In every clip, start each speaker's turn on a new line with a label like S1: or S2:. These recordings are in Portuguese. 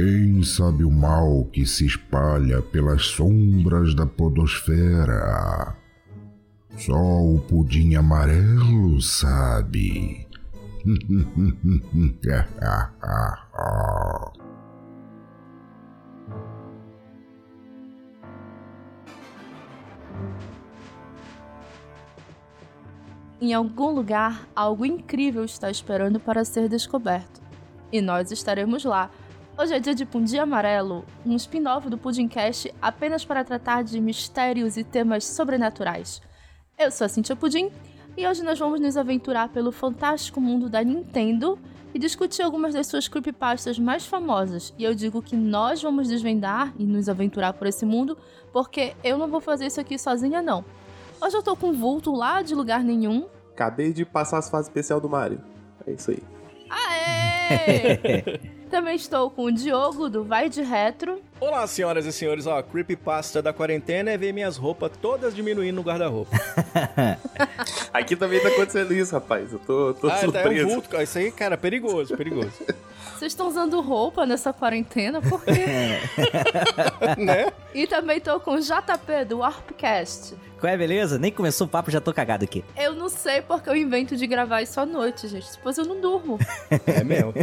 S1: Quem sabe o mal que se espalha pelas sombras da podosfera? Só o pudim amarelo sabe.
S2: Em algum lugar, algo incrível está esperando para ser descoberto. E nós estaremos lá. Hoje é dia de Pudim Amarelo, um spin-off do Pudimcast apenas para tratar de mistérios e temas sobrenaturais. Eu sou a Cintia Pudim e hoje nós vamos nos aventurar pelo fantástico mundo da Nintendo e discutir algumas das suas creepypastas mais famosas. E eu digo que nós vamos desvendar e nos aventurar por esse mundo, porque eu não vou fazer isso aqui sozinha, não. Hoje eu tô com vulto lá de lugar nenhum.
S3: Acabei de passar as fases especial do Mario. É isso aí.
S2: Aê! Também estou com o Diogo, do Vai de Retro.
S4: Olá, senhoras e senhores. Ó, creepypasta da quarentena é ver minhas roupas todas diminuindo no guarda-roupa.
S3: Aqui também tá acontecendo isso, rapaz. Eu tô, tô
S4: ah, tá, é
S3: surpreso.
S4: um vulto. Isso aí, cara, perigoso, perigoso.
S2: Vocês estão usando roupa nessa quarentena? Por quê?
S4: né?
S2: E também tô com o JP, do Warpcast.
S5: Qual é, beleza? Nem começou o papo, já tô cagado aqui.
S2: Eu não sei porque eu invento de gravar isso à noite, gente. Depois eu não durmo.
S4: É mesmo.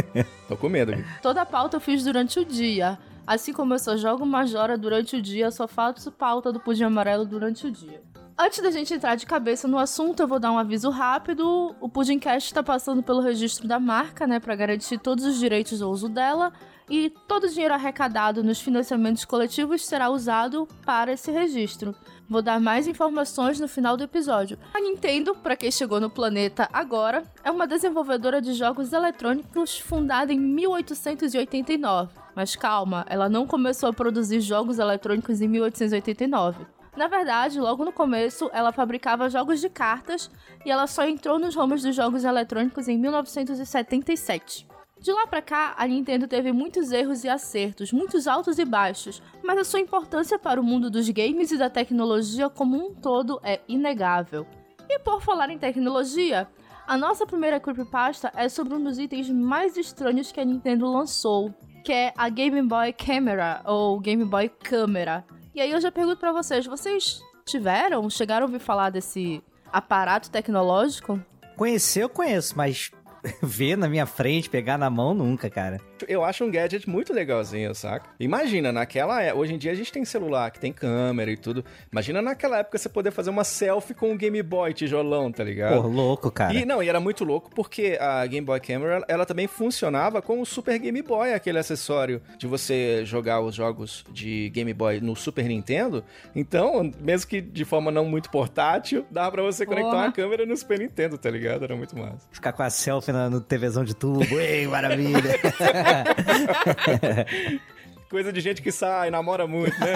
S4: Tô com medo.
S2: Toda a pauta eu fiz durante o dia. Assim como eu só jogo Majora durante o dia, eu só faço pauta do Pudim Amarelo durante o dia. Antes da gente entrar de cabeça no assunto, eu vou dar um aviso rápido. O Pudimcast está passando pelo registro da marca, né, para garantir todos os direitos do uso dela. E todo o dinheiro arrecadado nos financiamentos coletivos será usado para esse registro. Vou dar mais informações no final do episódio. A Nintendo, para quem chegou no planeta agora, é uma desenvolvedora de jogos eletrônicos fundada em 1889. Mas calma, ela não começou a produzir jogos eletrônicos em 1889. Na verdade, logo no começo, ela fabricava jogos de cartas e ela só entrou nos ramos dos jogos eletrônicos em 1977. De lá pra cá, a Nintendo teve muitos erros e acertos, muitos altos e baixos, mas a sua importância para o mundo dos games e da tecnologia como um todo é inegável. E por falar em tecnologia, a nossa primeira creepypasta é sobre um dos itens mais estranhos que a Nintendo lançou, que é a Game Boy Camera, ou Game Boy Câmera. E aí eu já pergunto para vocês, vocês tiveram, chegaram a ouvir falar desse aparato tecnológico?
S5: Conhecer eu conheço, mas ver na minha frente, pegar na mão, nunca, cara.
S4: Eu acho um gadget muito legalzinho, saca? Imagina, naquela época, hoje em dia a gente tem celular que tem câmera e tudo. Imagina naquela época você poder fazer uma selfie com um Game Boy tijolão, tá ligado?
S5: Pô, louco, cara.
S4: E não, e era muito louco porque a Game Boy Camera, ela também funcionava com o Super Game Boy, aquele acessório de você jogar os jogos de Game Boy no Super Nintendo. Então, mesmo que de forma não muito portátil, dava pra você conectar
S2: Porra.
S4: uma câmera no Super Nintendo, tá ligado? Era muito massa.
S5: Ficar com a selfie na- no TVzão de tubo, ei, maravilha.
S4: Coisa de gente que sai, namora muito, né?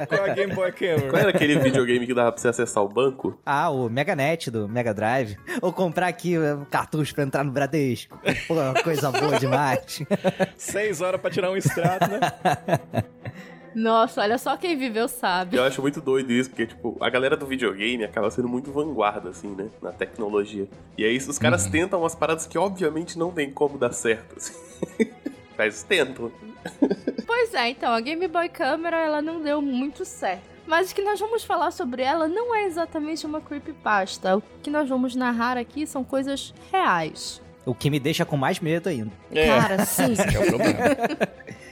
S5: É.
S4: Com a Game Boy Camera.
S3: Qual era aquele videogame que dava pra você acessar o banco?
S5: Ah, o Meganet do Mega Drive. Ou comprar aqui o cartucho pra entrar no Bradesco. Pô, coisa boa demais.
S4: Seis horas pra tirar um extrato, né?
S2: Nossa, olha só quem viveu sabe.
S3: Eu acho muito doido isso, porque, tipo, a galera do videogame acaba sendo muito vanguarda, assim, né? Na tecnologia. E aí os caras tentam umas paradas que obviamente não tem como dar certo, assim. Mas tentam.
S2: Pois é, então, a Game Boy Camera, ela não deu muito certo. Mas o que nós vamos falar sobre ela não é exatamente uma creepypasta. O que nós vamos narrar aqui são coisas reais.
S5: O que me deixa com mais medo ainda.
S4: É.
S2: Cara, sim.
S4: É o problema.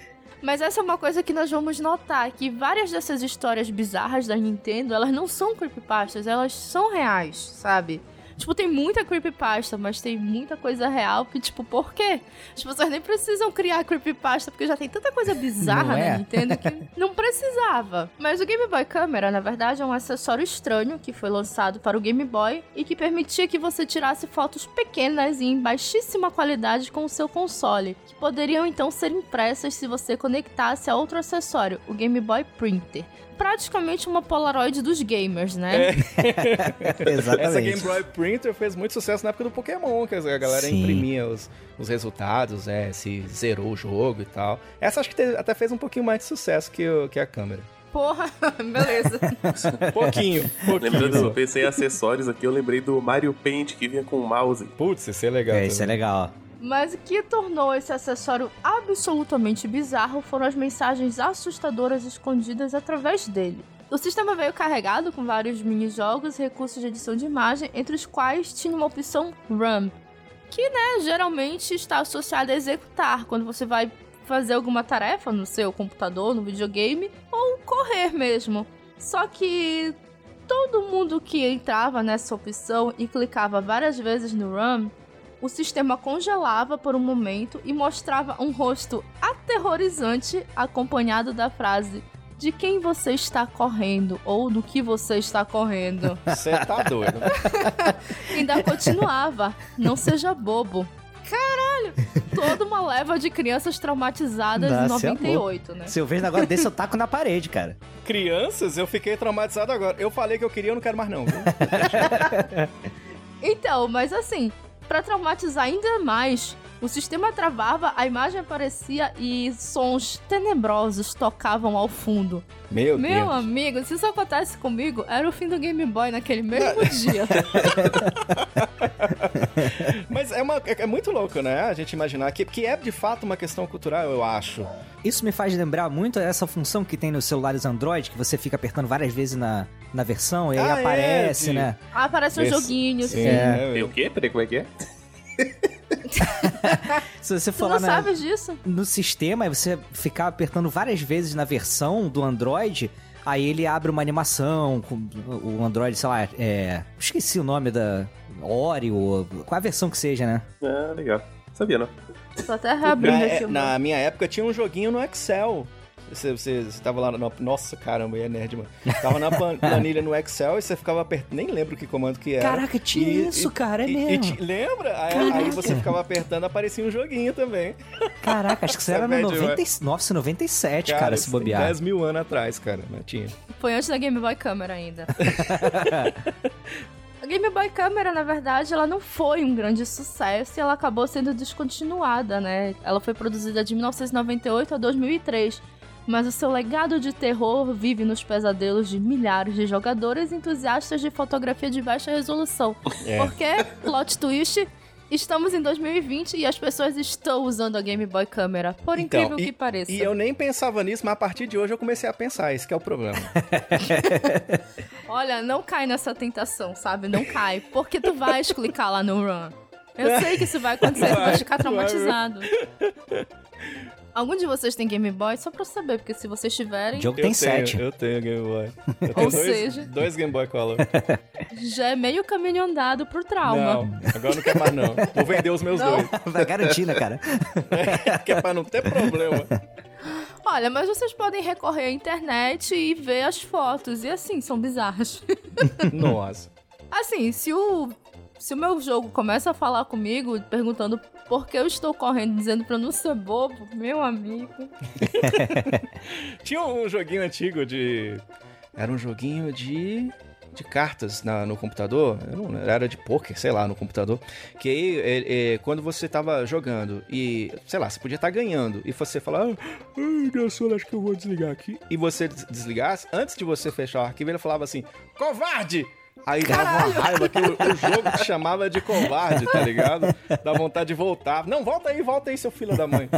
S2: Mas essa é uma coisa que nós vamos notar, que várias dessas histórias bizarras da Nintendo, elas não são creepypastas, elas são reais, sabe? Tipo, tem muita creepypasta, mas tem muita coisa real que, tipo, por quê? As pessoas nem precisam criar creepypasta, porque já tem tanta coisa bizarra
S5: Não é?
S2: na Nintendo que não precisava. Mas o Game Boy Camera, na verdade, é um acessório estranho que foi lançado para o Game Boy e que permitia que você tirasse fotos pequenas e em baixíssima qualidade com o seu console, que poderiam então ser impressas se você conectasse a outro acessório, o Game Boy Printer. Praticamente uma Polaroid dos gamers, né?
S5: Exatamente.
S4: Essa Game Boy Printer fez muito sucesso na época do Pokémon, que a galera
S5: Sim.
S4: imprimia os, os resultados, é, se zerou o jogo e tal. Essa acho que te- até fez um pouquinho mais de sucesso que, o- que a câmera.
S2: Porra, beleza.
S4: Pouquinho, pouquinho.
S3: Lembrando, eu pensei em acessórios aqui, eu lembrei do Mario Paint que vinha com o mouse.
S4: Putz, isso é legal.
S5: É, isso é
S4: também.
S5: legal.
S2: Mas o que tornou esse acessório absolutamente bizarro foram as mensagens assustadoras escondidas através dele. O sistema veio carregado com vários mini-jogos e recursos de edição de imagem, entre os quais tinha uma opção RAM, que, né, geralmente está associada a executar quando você vai fazer alguma tarefa no seu computador, no videogame, ou correr mesmo. Só que todo mundo que entrava nessa opção e clicava várias vezes no RAM, o sistema congelava por um momento e mostrava um rosto aterrorizante acompanhado da frase de quem você está correndo ou do que você está correndo.
S4: Você tá doido.
S2: Ainda continuava, não seja bobo. Caralho! Toda uma leva de crianças traumatizadas em
S5: Nossa, é
S2: 98, né?
S5: Se eu vejo um negócio desse, eu taco na parede, cara.
S4: Crianças, eu fiquei traumatizado agora. Eu falei que eu queria, eu não quero mais não.
S2: Então, mas assim, pra traumatizar ainda mais, o sistema travava, a imagem aparecia e sons tenebrosos tocavam ao fundo.
S4: Meu,
S2: Meu
S4: Deus.
S2: amigo, se isso acontece comigo, era o fim do Game Boy naquele mesmo dia.
S4: Mas é, uma, é, é muito louco, né? A gente imaginar que, que é de fato uma questão cultural, eu acho.
S5: Isso me faz lembrar muito essa função que tem nos celulares Android, que você fica apertando várias vezes na, na versão e aí
S4: Ah, é,
S5: aparece,
S4: de-
S5: né?
S2: Ah, Aparece um
S4: Esse-
S2: joguinho,
S4: Sim,
S2: assim.
S5: É.
S3: Tem o quê? Peraí, como é que é?
S5: Se você
S2: Tu
S5: for
S2: não
S5: lá na-
S2: sabes disso?
S5: no sistema e você ficar apertando várias vezes na versão do Android, aí ele abre uma animação com o Android, sei lá, é. Esqueci o nome da. Oreo, qual a versão que seja, né?
S3: Ah, legal. Sabia, não?
S2: Tô até reabrindo aqui meu.
S4: na minha época tinha um joguinho no Excel. Você, você, você tava lá no. Nossa, caramba, é nerd, mano. Tava na plan- planilha no Excel e você ficava apertando. Nem lembro que comando que era.
S5: Caraca, tinha
S4: E-
S5: isso,
S4: e-
S5: cara, é
S4: e- e
S5: mesmo.
S4: lembra? Aí, aí você ficava apertando, aparecia um joguinho também.
S5: Caraca, acho que isso era no
S4: Isso é
S5: 90,
S4: médio,
S5: 1997, cara, se
S4: isso
S5: bobear.
S4: tem 10 mil anos atrás, cara. Né? Tinha.
S2: Foi antes da Game Boy Camera ainda. A Game Boy Camera, na verdade, ela não foi um grande sucesso e ela acabou sendo descontinuada, né? Ela foi produzida de 1998 a 2003. Mas o seu legado de terror vive nos pesadelos de milhares de jogadores entusiastas de fotografia de baixa resolução.
S4: É.
S2: Porque, plot twist, estamos em 2020 e as pessoas estão usando a Game Boy Camera. Por
S4: Então,
S2: incrível
S4: e-
S2: que pareça.
S4: E eu nem pensava nisso, mas a partir de hoje eu comecei a pensar. Esse que é o problema.
S2: Olha, não cai nessa tentação, sabe? Não cai. Porque tu vais clicar lá no run. Eu sei que isso vai acontecer, tu vai ficar traumatizado. Algum de vocês tem Game Boy? Só pra eu saber, porque se vocês tiverem,
S5: O jogo
S4: Eu
S5: tem
S4: tenho,
S5: sete.
S4: Eu tenho Game Boy. Eu
S2: Ou
S4: tenho dois,
S2: seja-
S4: dois Game Boy Color.
S2: já é meio caminho andado pro trauma.
S4: Não, agora não quer mais não. Vou vender os meus
S2: Não.
S4: dois.
S5: Vai garantir, né, cara?
S4: que é pra não ter problema.
S2: Olha, mas vocês podem recorrer à internet e ver as fotos. E assim, são bizarras.
S4: Nossa.
S2: Assim, se o. Se o meu jogo começa a falar comigo, perguntando por que eu estou correndo, dizendo pra não ser bobo, meu amigo.
S4: Tinha um joguinho antigo de. Era um joguinho de. De cartas na- no computador, era de poker, sei lá, no computador. Que aí, é, é, quando você tava jogando e, sei lá, você podia estar ganhando e você falar, ai, meu senhor, acho que eu vou desligar aqui. E você des- desligasse, antes de você fechar o arquivo, ele falava assim: covarde! Aí dava uma raiva que o, o jogo te chamava de covarde, tá ligado? Dá vontade de voltar. Não, volta aí, volta aí, seu filho da mãe.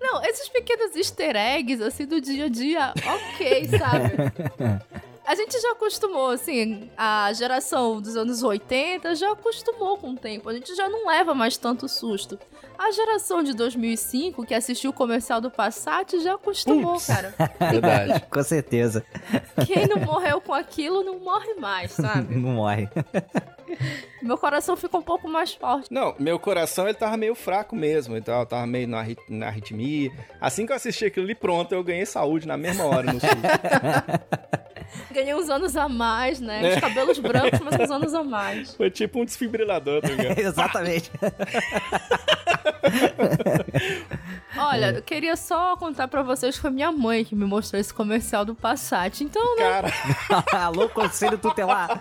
S2: Não, esses pequenos easter eggs, assim, do dia a dia, ok, sabe? A gente já acostumou, assim, a geração dos anos 80 já acostumou com o tempo. A gente já não leva mais tanto susto. A geração de 2005, que assistiu o comercial do Passat, já acostumou,
S4: Putz.
S2: cara.
S4: Verdade.
S5: Com certeza.
S2: Quem não morreu com aquilo não morre mais, sabe?
S5: Não morre.
S2: Meu coração fica um pouco mais forte.
S4: Não, meu coração ele tava meio fraco mesmo, então eu tava meio na, na arritmia. Assim que eu assisti aquilo ali, pronto, eu ganhei saúde na mesma hora no sul.
S2: Ganhei uns anos a mais, né? Os cabelos brancos, mas uns anos a mais.
S4: Foi tipo um desfibrilador, tá ligado?
S5: Exatamente.
S2: Olha, eu queria só contar pra vocês que foi minha mãe que me mostrou esse comercial do Passat. Então, né?
S4: Cara,
S5: Alô, conselho tutelar.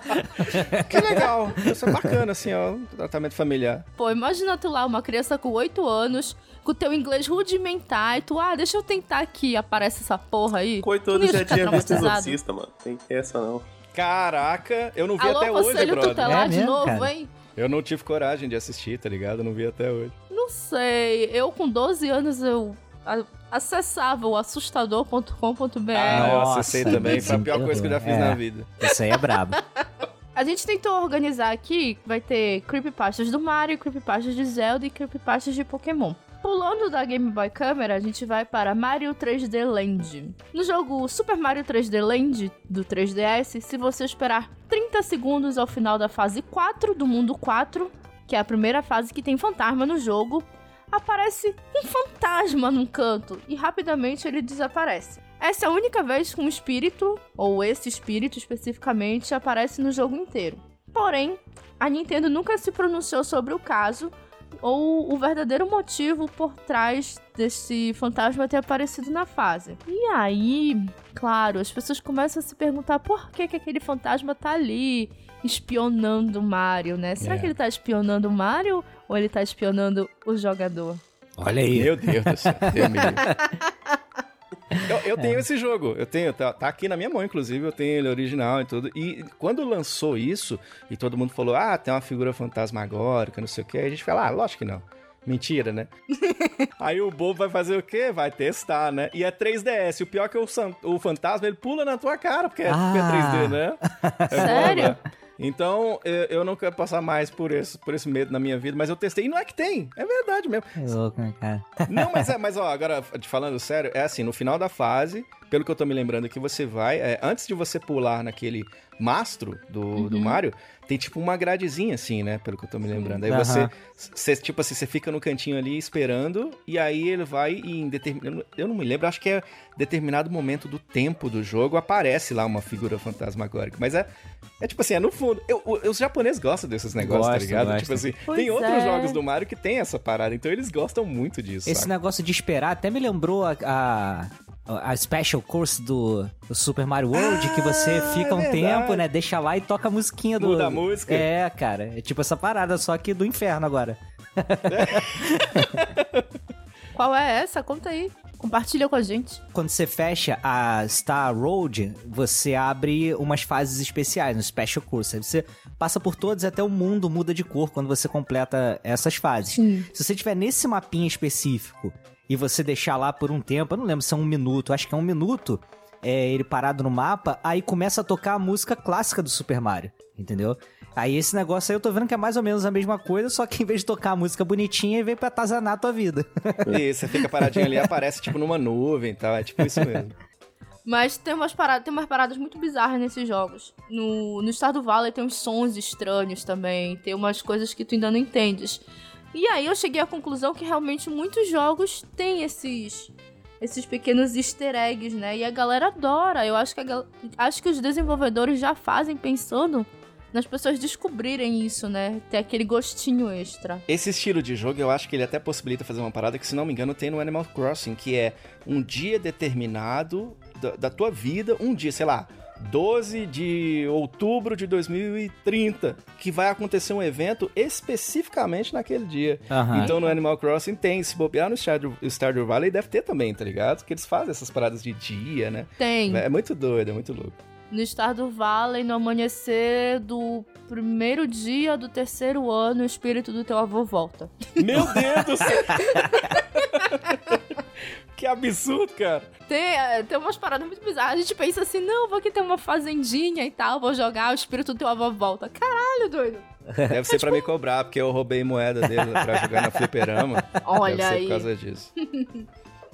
S4: que legal. Isso é bacana, assim, ó, um tratamento familiar.
S2: Pô, imagina tu lá, uma criança com 8 anos, com teu inglês rudimentar, e tu, ah, deixa eu tentar aqui, aparece essa porra aí.
S3: Coitado já tinha visto? Exorcista, mano. Tem essa não.
S4: Caraca, eu não vi
S2: Alô,
S4: até hoje, brother.
S2: tutelar
S5: É
S2: de
S5: mesmo,
S2: novo,
S5: cara?
S2: hein?
S4: Eu não tive coragem de assistir, tá ligado? Eu não vi até hoje.
S2: Não sei. Eu, com 12 anos, eu a- acessava o assustador.com.br.
S4: Ah, eu
S5: Nossa,
S4: acessei também. Foi a pior coisa que eu já fiz
S5: é.
S4: na vida.
S5: Isso aí é brabo.
S2: A gente tentou organizar aqui, vai ter creepypastas do Mario, creepypastas de Zelda e creepypastas de Pokémon. Pulando da Game Boy Camera, a gente vai para Mario 3D Land. No jogo Super Mario 3D Land do 3DS, se você esperar 30 segundos ao final da fase 4 do mundo 4, que é a primeira fase que tem fantasma no jogo, aparece um fantasma num canto e rapidamente ele desaparece. Essa é a única vez que um espírito, ou esse espírito especificamente, aparece no jogo inteiro. Porém, a Nintendo nunca se pronunciou sobre o caso ou o verdadeiro motivo por trás desse fantasma ter aparecido na fase. E aí, claro, as pessoas começam a se perguntar por que, que aquele fantasma tá ali espionando o Mario, né? Será
S4: É.
S2: que ele tá espionando o Mario ou ele tá espionando o jogador?
S5: Olha aí.
S4: Meu Deus do céu. Deus me. Eu, eu tenho esse jogo, eu tenho, tá, tá aqui na minha mão, inclusive, eu tenho ele original e tudo. E quando lançou isso, e todo mundo falou, ah, tem uma figura fantasmagórica, não sei o que, a gente fala, ah, lógico que não. Mentira, né? Aí o bobo vai fazer o quê? Vai testar, né? E é 3DS. O pior é que o, o fantasma, ele pula na tua cara, porque é, é
S5: Ah.
S4: 3D, né? É
S2: Sério?
S4: né? Então, eu, não quero passar mais por esse, por esse medo na minha vida, mas eu testei. E não é que tem, é verdade mesmo.
S5: Que louco, né, cara?
S4: Não, mas, é, mas ó, agora, te falando sério, é assim, no final da fase, pelo que eu tô me lembrando aqui, você vai, é, antes de você pular naquele mastro do, do Mario, tem tipo uma gradezinha assim, né, pelo que eu tô me lembrando. Aí
S5: Aham.
S4: você, você, tipo assim, você fica no cantinho ali esperando, e aí ele vai e em determinado, eu não me lembro, acho que é determinado momento do tempo do jogo, aparece lá uma figura fantasmagórica, mas é, é tipo assim, é no fundo. Eu- o- os japoneses gostam desses negócios, tá
S5: Gostam,
S4: ligado?
S5: gostam.
S4: Tipo assim,
S2: Pois
S4: tem outros
S2: é.
S4: jogos do Mario que tem essa parada, então eles gostam muito disso,
S5: Esse
S4: saca?
S5: negócio de esperar até me lembrou a, a, a Special Course do, do Super Mario World, que você
S4: Ah,
S5: fica
S4: é
S5: um
S4: verdade.
S5: tempo, né? Deixa lá e toca a musiquinha do.
S4: Muda a música.
S5: É, cara. É tipo essa parada, só que do inferno agora.
S2: Qual é essa? Conta aí. Compartilha com a gente.
S5: Quando você fecha a Star Road, você abre umas fases especiais, no Special Course. Aí você passa por todas até o mundo muda de cor quando você completa essas fases.
S2: Sim.
S5: Se você tiver nesse mapinha específico e você deixar lá por um tempo, eu não lembro se é um minuto, acho que é um minuto, é, ele parado no mapa, aí começa a tocar a música clássica do Super Mario, entendeu? Aí esse negócio aí eu tô vendo que é mais ou menos a mesma coisa, só que em vez de tocar a música bonitinha, vem pra atazanar a tua vida.
S4: E você fica paradinho ali, aparece tipo numa nuvem e tal. É tipo isso mesmo.
S2: Mas tem umas paradas, tem umas paradas muito bizarras nesses jogos. No, no Stardew Valley tem uns sons estranhos também, tem umas coisas que tu ainda não entendes. E aí eu cheguei à conclusão que realmente muitos jogos têm esses esses pequenos easter eggs, né? E a galera adora. Eu acho que a acho que os desenvolvedores já fazem pensando nas pessoas descobrirem isso, né? Ter aquele gostinho extra.
S4: Esse estilo de jogo, eu acho que ele até possibilita fazer uma parada que, se não me engano, tem no Animal Crossing, que é um dia determinado da, da tua vida, um dia, sei lá, 12 de outubro de 2030, que vai acontecer um evento especificamente naquele dia.
S5: Aham.
S4: Então no Animal Crossing tem, se bobear no Stardew, Stardew Valley, deve ter também, tá ligado? Que eles fazem essas paradas de dia, né?
S2: Tem.
S4: É muito doido, é muito louco.
S2: No Stardew Valley, no amanhecer do primeiro dia do terceiro ano, o espírito do teu avô volta.
S4: Meu Deus do céu! que absurdo, cara.
S2: Tem, é, tem umas paradas muito bizarras. A gente pensa assim, não, vou aqui ter uma fazendinha e tal, vou jogar, o espírito do teu avô volta. Caralho, doido.
S4: Deve ser pra me cobrar, porque eu roubei moeda dele pra jogar na fliperama.
S2: Olha
S4: Deve ser
S2: aí.
S4: por causa disso.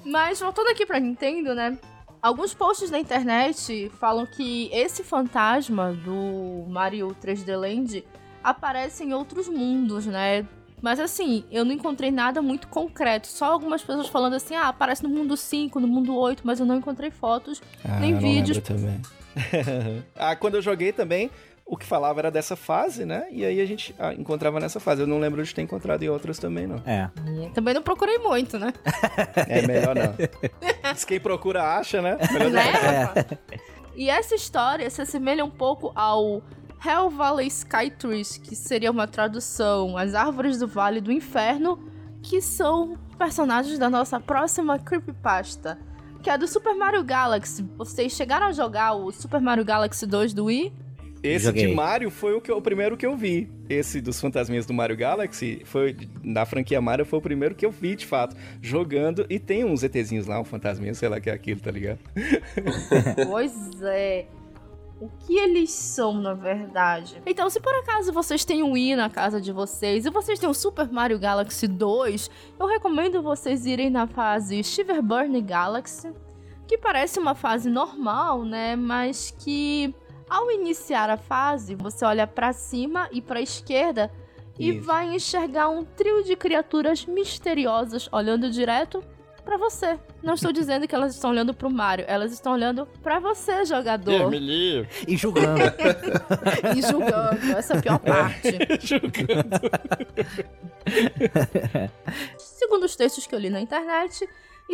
S2: Mas voltando aqui pra Nintendo, né? Alguns posts na internet falam que esse fantasma do Mario 3D Land aparece em outros mundos, né? Mas assim, eu não encontrei nada muito concreto. Só algumas pessoas falando assim, ah, aparece no mundo 5, no mundo 8, mas eu não encontrei fotos. Nem
S4: eu não
S2: vídeos.
S4: também. ah, quando eu joguei também, o que falava era dessa fase, né? E aí a gente ah, encontrava nessa fase. Eu não lembro de ter encontrado em outras também, não.
S5: É.
S2: Também não procurei muito, né?
S4: É melhor não. Diz quem procura acha, né? Melhor não.
S2: né? E essa história se assemelha um pouco ao Hell Valley Sky Trees, que seria uma tradução As Árvores do Vale do Inferno, que são personagens da nossa próxima creepypasta, que é do Super Mario Galaxy. Vocês chegaram a jogar o Super Mario Galaxy 2 do Wii?
S4: Esse
S5: Joguei.
S4: de Mario foi o, que, o primeiro que eu vi. Esse dos fantasminhas do Mario Galaxy foi na franquia Mario foi o primeiro que eu vi, de fato, jogando e tem uns ETzinhos lá, um fantasminha, sei lá que é aquilo, tá ligado?
S2: Pois é. O que eles são, na verdade? Então, se por acaso vocês têm um Wii na casa de vocês e vocês têm o Super Mario Galaxy 2, eu recomendo vocês irem na fase Shiverburn Galaxy, que parece uma fase normal, né? Mas que ao iniciar a fase, você olha pra cima e pra esquerda e
S4: Isso.
S2: vai enxergar um trio de criaturas misteriosas olhando direto pra você. Não estou dizendo que elas estão olhando pro Mario, elas estão olhando pra você, jogador,
S4: livre.
S5: E julgando.
S2: e julgando. Essa é a pior parte. Segundo os textos que eu li na internet,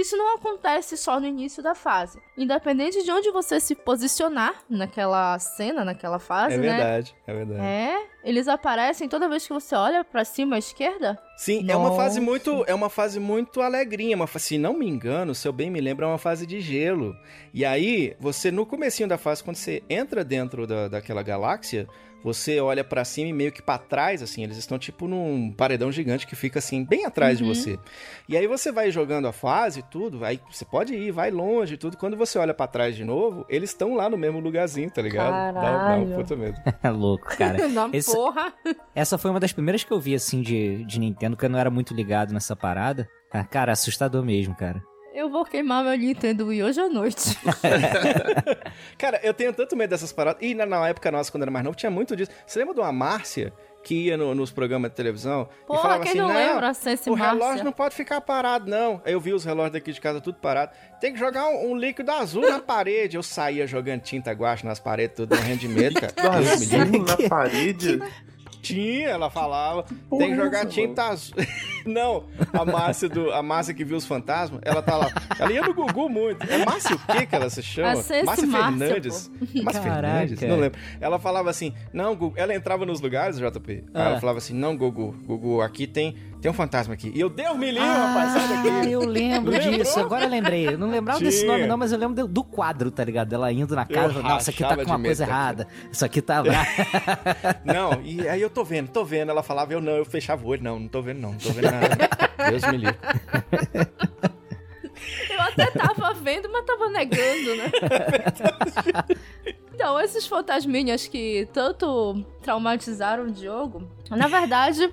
S2: isso não acontece só no início da fase. Independente de onde você se posicionar naquela cena, naquela fase,
S4: É
S2: né?
S4: verdade, é verdade.
S2: É, eles aparecem toda vez que você olha pra cima à esquerda.
S4: Sim, é uma fase
S5: Nossa.
S4: muito, é uma fase muito alegrinha, uma se não me engano, se eu bem me lembro, é uma fase de gelo. E aí, você no comecinho da fase, quando você entra dentro da, daquela galáxia, você olha pra cima e meio que pra trás, assim, eles estão tipo num paredão gigante que fica assim bem atrás
S2: Uhum.
S4: de você. E aí você vai jogando a fase e tudo, aí você pode ir, vai longe e tudo. Quando você olha pra trás de novo, eles estão lá no mesmo lugarzinho, tá ligado? Dá, dá um
S2: Caralho.
S4: puta medo.
S5: É louco, cara.
S2: Na
S5: Esse-
S2: porra.
S5: Essa foi uma das primeiras que eu vi, assim, de, de Nintendo, que eu não era muito ligado nessa parada. Ah, Cara, assustador mesmo, cara.
S2: Eu vou queimar meu Nintendo Wii hoje à noite.
S4: Cara, eu tenho tanto medo dessas paradas. E na, na época nossa, quando era mais novo, tinha muito disso. Você lembra de uma Márcia que ia no- nos programas de televisão e
S2: Porra,
S4: falava
S2: quem
S4: assim:
S2: não lembra, Sense
S4: o relógio
S2: Márcia?
S4: não pode ficar parado, não. Aí eu vi os relógios daqui de casa tudo parado. Tem que jogar um, um líquido azul na parede. Eu saía jogando tinta guache nas paredes, tudo morrendo de medo, cara.
S3: Azul na parede.
S4: Tinha, ela falava.
S3: porra
S4: tem que
S3: é
S4: jogar
S3: essa,
S4: tinta azul. não, a Márcia, do, a Márcia que viu os fantasmas, ela tá lá. Ela ia no Gugu muito. É Márcia o quê que ela se chama?
S2: A Sense
S4: Márcia
S2: Márcia,
S4: Fernandes. Márcia
S5: Caraca.
S4: Fernandes? Não lembro. Ela falava assim, não, Gugu. Ela entrava nos lugares, JP. Aí
S5: Ah.
S4: ela falava assim, não, Gugu, Gugu, aqui tem, tem um fantasma aqui. E eu, Deus me livre, rapaz, sai
S5: Ah,
S4: daqui.
S5: eu lembro disso. Agora eu lembrei. Eu não lembrava desse nome, não, mas eu lembro do- quadro, tá ligado? Dela indo na casa.
S4: Eu
S5: Nossa, aqui tá com uma
S4: de
S5: coisa errada. Isso aqui tá.
S4: Não, e aí eu tô vendo, tô vendo. Ela falava, eu não, eu fechava o olho. Não, não tô vendo, não, não tô vendo nada. Deus me livre.
S2: Eu até tava vendo, mas tava negando, né? Então, esses fantasminhas que tanto traumatizaram o Diogo, na verdade,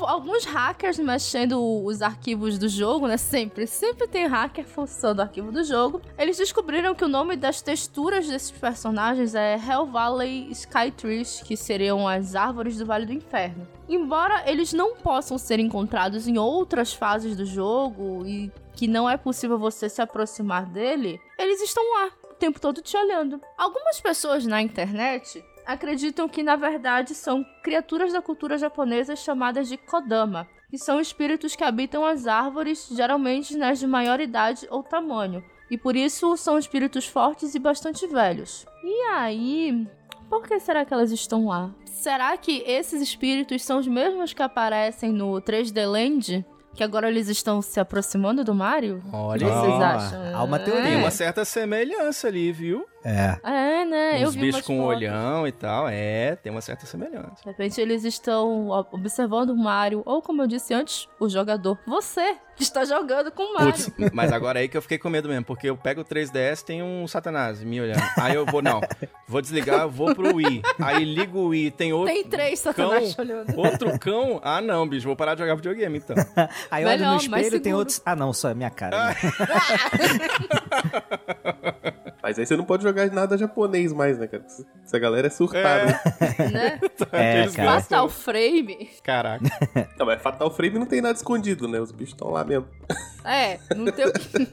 S2: alguns hackers mexendo os arquivos do jogo, né? Sempre, sempre tem hacker forçando o arquivo do jogo. Eles descobriram que o nome das texturas desses personagens é Hell Valley Skytrees, que seriam as árvores do Vale do Inferno. Embora eles não possam ser encontrados em outras fases do jogo e que não é possível você se aproximar dele, eles estão lá o tempo todo te olhando. Algumas pessoas na internet acreditam que na verdade são criaturas da cultura japonesa chamadas de Kodama, que são espíritos que habitam as árvores, geralmente nas de maior idade ou tamanho. E por isso são espíritos fortes e bastante velhos. E aí, por que será que elas estão lá? Será que esses espíritos são os mesmos que aparecem no 3D Land? Que agora eles estão se aproximando do Mario?
S5: Olha
S2: O que vocês acham?
S5: Há uma teoria.
S4: Tem
S2: É.
S4: uma certa semelhança ali, viu?
S5: É.
S2: É, né?
S4: Os bichos com
S2: fotos.
S4: olhão e tal. É, tem uma certa semelhança.
S2: De repente eles estão observando o Mario, ou como eu disse antes, o jogador. Você que está jogando com o Mario.
S4: Putz, mas agora é aí que eu fiquei com medo mesmo, porque eu pego o 3DS, tem um satanás me olhando. Aí eu vou, não, vou desligar, vou pro Wii. Aí ligo o Wii, tem outro
S2: Tem três
S4: cão,
S2: satanás olhando.
S4: outro cão. Ah, não, bicho, vou parar de jogar videogame então.
S5: Aí olha
S2: Melhor,
S5: no espelho tem outros. Ah, não, só é minha cara. né?
S3: Mas aí você não pode jogar nada japonês mais, né, cara? Essa galera é surtada.
S2: né?
S5: É, cara.
S2: Fatal Frame.
S4: Caraca.
S3: Não, mas Fatal Frame não tem nada escondido, né? Os bichos estão lá mesmo.
S2: É, não tem o que...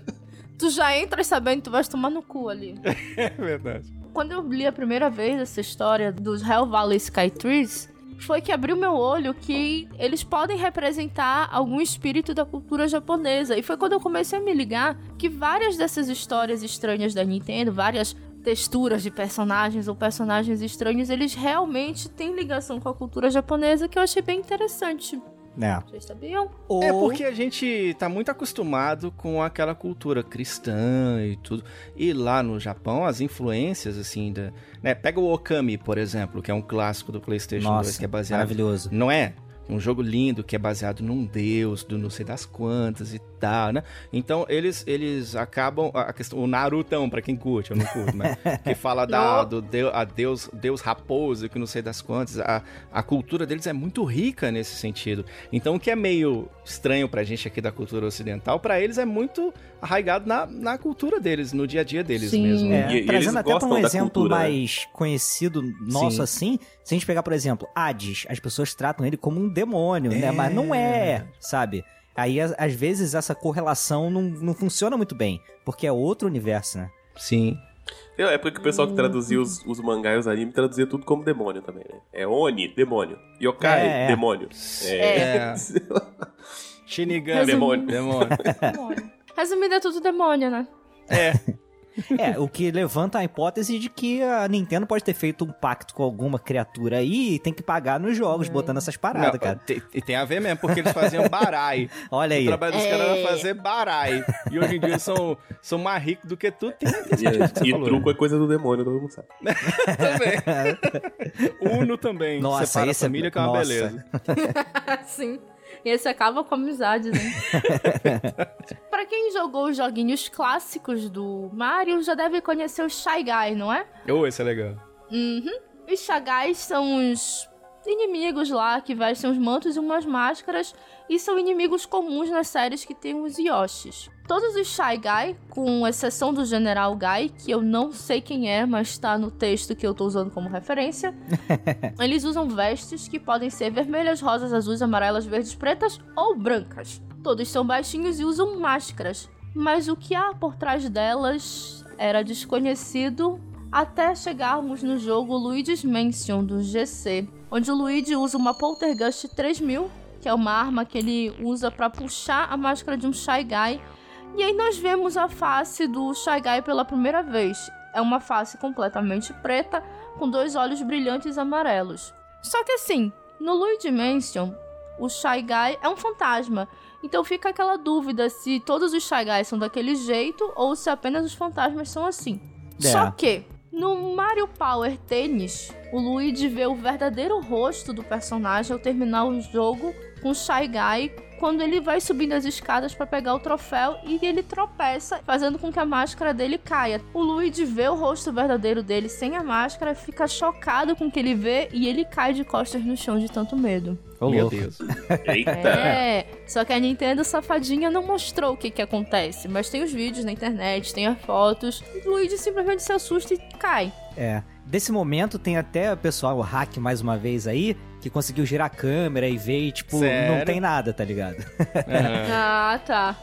S2: Tu já entras sabendo que tu vais tomar no cu ali.
S4: É verdade.
S2: Quando eu li a primeira vez essa história dos Hell Valley Skytrees, foi que abriu meu olho que eles podem representar algum espírito da cultura japonesa. E foi quando eu comecei a me ligar que várias dessas histórias estranhas da Nintendo, várias texturas de personagens ou personagens estranhos, eles realmente têm ligação com a cultura japonesa, que eu achei bem interessante.
S5: É.
S2: Vocês sabiam?
S5: Ou...
S4: É porque a gente tá muito acostumado com aquela cultura cristã e tudo. E lá no Japão, as influências, assim, da. Né? Pega o Okami, por exemplo, que é um clássico do PlayStation
S5: Nossa,
S4: 2, que é baseado.
S5: maravilhoso.
S4: Não é? Um jogo lindo que é baseado num deus, do não sei das quantas e tal, né? Então eles, eles acabam. A questão, o Narutão, pra quem curte, eu não curto, mas. que fala da, do deus, a deus, deus raposo, que não sei das quantas. A, a cultura deles é muito rica nesse sentido. Então o que é meio estranho pra gente aqui da cultura ocidental, pra eles é muito arraigado na, na cultura deles, no dia a dia deles
S2: Sim.
S4: mesmo.
S5: É,
S4: né?
S3: E- e eles
S5: trazendo até pra
S3: gostam
S5: um exemplo
S3: cultura, né?
S5: mais conhecido nosso
S4: Sim.
S5: assim, se a gente pegar, por exemplo, Hades, as pessoas tratam ele como um demônio, né?
S4: É.
S5: Mas não é, sabe? Aí, às vezes, essa correlação não, não funciona muito bem, porque é outro universo, né?
S4: Sim.
S3: Tem uma época que o pessoal que traduzia os, os mangás e os animes traduzia tudo como demônio também, né? É Oni, demônio. Yokai,
S5: É, é.
S3: demônio.
S4: É. Shinigami,
S3: Demônio.
S4: demônio.
S2: Resumindo, é tudo demônio, né?
S4: É.
S5: É, o que levanta a hipótese de que a Nintendo pode ter feito um pacto com alguma criatura aí e tem que pagar nos jogos, botando essas paradas,
S4: Não,
S5: cara.
S4: tem- E tem a ver mesmo, porque eles faziam barai.
S5: Olha aí.
S4: O trabalho dos caras
S2: É.
S4: era fazer barai. E hoje em dia eles são, são mais ricos do que tudo. Tem, tem
S3: E, e truco é coisa do demônio, todo mundo sabe.
S4: também. Uno também.
S5: Nossa,
S4: Separa a
S5: é-
S4: família que é uma
S5: nossa.
S4: beleza.
S2: Sim. E esse acaba com a amizade, né? pra quem jogou os joguinhos clássicos do Mario, já deve conhecer o Shy Guy, não é?
S4: Oh, esse é legal.
S2: Uhum. Os Shy Guys são os inimigos lá que vestem uns mantos e umas máscaras e são inimigos comuns nas séries que tem os Yoshis. Todos os Shy Guy, com exceção do General Guy, que eu não sei quem é, mas tá no texto que eu tô usando como referência, eles usam vestes que podem ser vermelhas, rosas, azuis, amarelas, verdes, pretas ou brancas. Todos são baixinhos e usam máscaras, mas o que há por trás delas era desconhecido até chegarmos no jogo Luigi's Mansion do GC, onde o Luigi usa uma Poltergust 3000, que é uma arma que ele usa para puxar a máscara de um Shy Guy. E aí nós vemos a face do Shy Guy pela primeira vez. É uma face completamente preta, com dois olhos brilhantes amarelos. Só que assim, no Luigi Mansion, o Shy Guy é um fantasma. Então fica aquela dúvida se todos os Shy Guys são daquele jeito ou se apenas os fantasmas são assim.
S5: É.
S2: Só que, no Mario Power Tennis, o Luigi vê o verdadeiro rosto do personagem ao terminar o jogo com o Shy Guy quando ele vai subindo as escadas para pegar o troféu e ele tropeça, fazendo com que a máscara dele caia. O Luigi vê o rosto verdadeiro dele sem a máscara, fica chocado com o que ele vê e ele cai de costas no chão de tanto medo.
S5: Ô,
S4: Meu. Deus.
S3: Eita!
S2: É, só que a Nintendo safadinha não mostrou o que que acontece, mas tem os vídeos na internet, tem as fotos. O Luigi simplesmente se assusta e cai.
S5: É. Desse momento tem até o pessoal, o hack mais uma vez aí, que conseguiu girar a câmera e ver e, tipo,
S4: Sério?
S5: não tem nada, tá ligado?
S4: Aham.
S2: Ah, tá.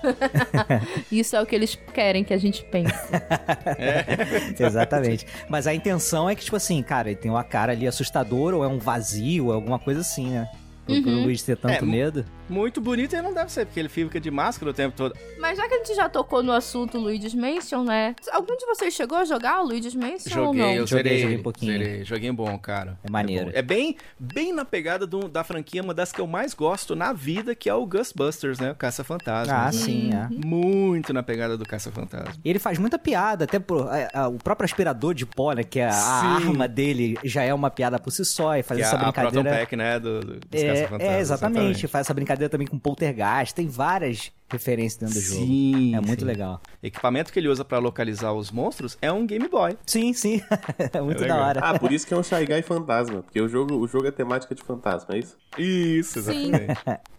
S2: Isso é o que eles querem que a gente pense.
S5: Exatamente. Mas a intenção é que, tipo assim, cara, ele tem uma cara ali assustadora, ou é um vazio, ou alguma coisa assim, né? Pro, pro
S2: Uhum.
S5: Luigi ter tanto
S4: É,
S5: medo.
S4: Muito bonito e não deve ser, porque ele fica de máscara o tempo todo.
S2: Mas já que a gente já tocou no assunto Luigi's Mansion, né? Algum de vocês chegou a jogar o Luigi's Mansion ou
S4: Joguei,
S2: não?
S4: eu
S5: Joguei,
S4: zerei.
S5: joguei um pouquinho.
S4: Zerei, joguinho bom, cara.
S5: É maneiro.
S4: bom. É, bem, bem na pegada do- da franquia, uma das que eu mais gosto na vida, que é o Ghostbusters, né? O Caça-Fantasma.
S5: Ah, sim, é.
S4: Muito na pegada do Caça-Fantasma.
S5: E ele faz muita piada, até pro, a- a- o próprio aspirador de pó, né? Que a, a
S4: Sim.
S5: arma dele já é uma piada por si só, e faz
S4: Que é
S5: essa
S4: a Proton
S5: brincadeira.
S4: Pack, né? Do, do, dos
S5: É, é, exatamente. Faz essa brincadeira também com poltergeist. Tem várias referências dentro do jogo.
S4: Sim,
S5: É muito
S4: sim.
S5: legal.
S4: Equipamento que ele usa pra localizar os monstros é um Game Boy.
S5: Sim, sim. é muito
S4: É
S5: da hora.
S3: Ah, por isso que é um Shy Guy fantasma. Porque o jogo, o jogo é temática de fantasma, é isso?
S4: Isso,
S2: Sim.
S4: exatamente.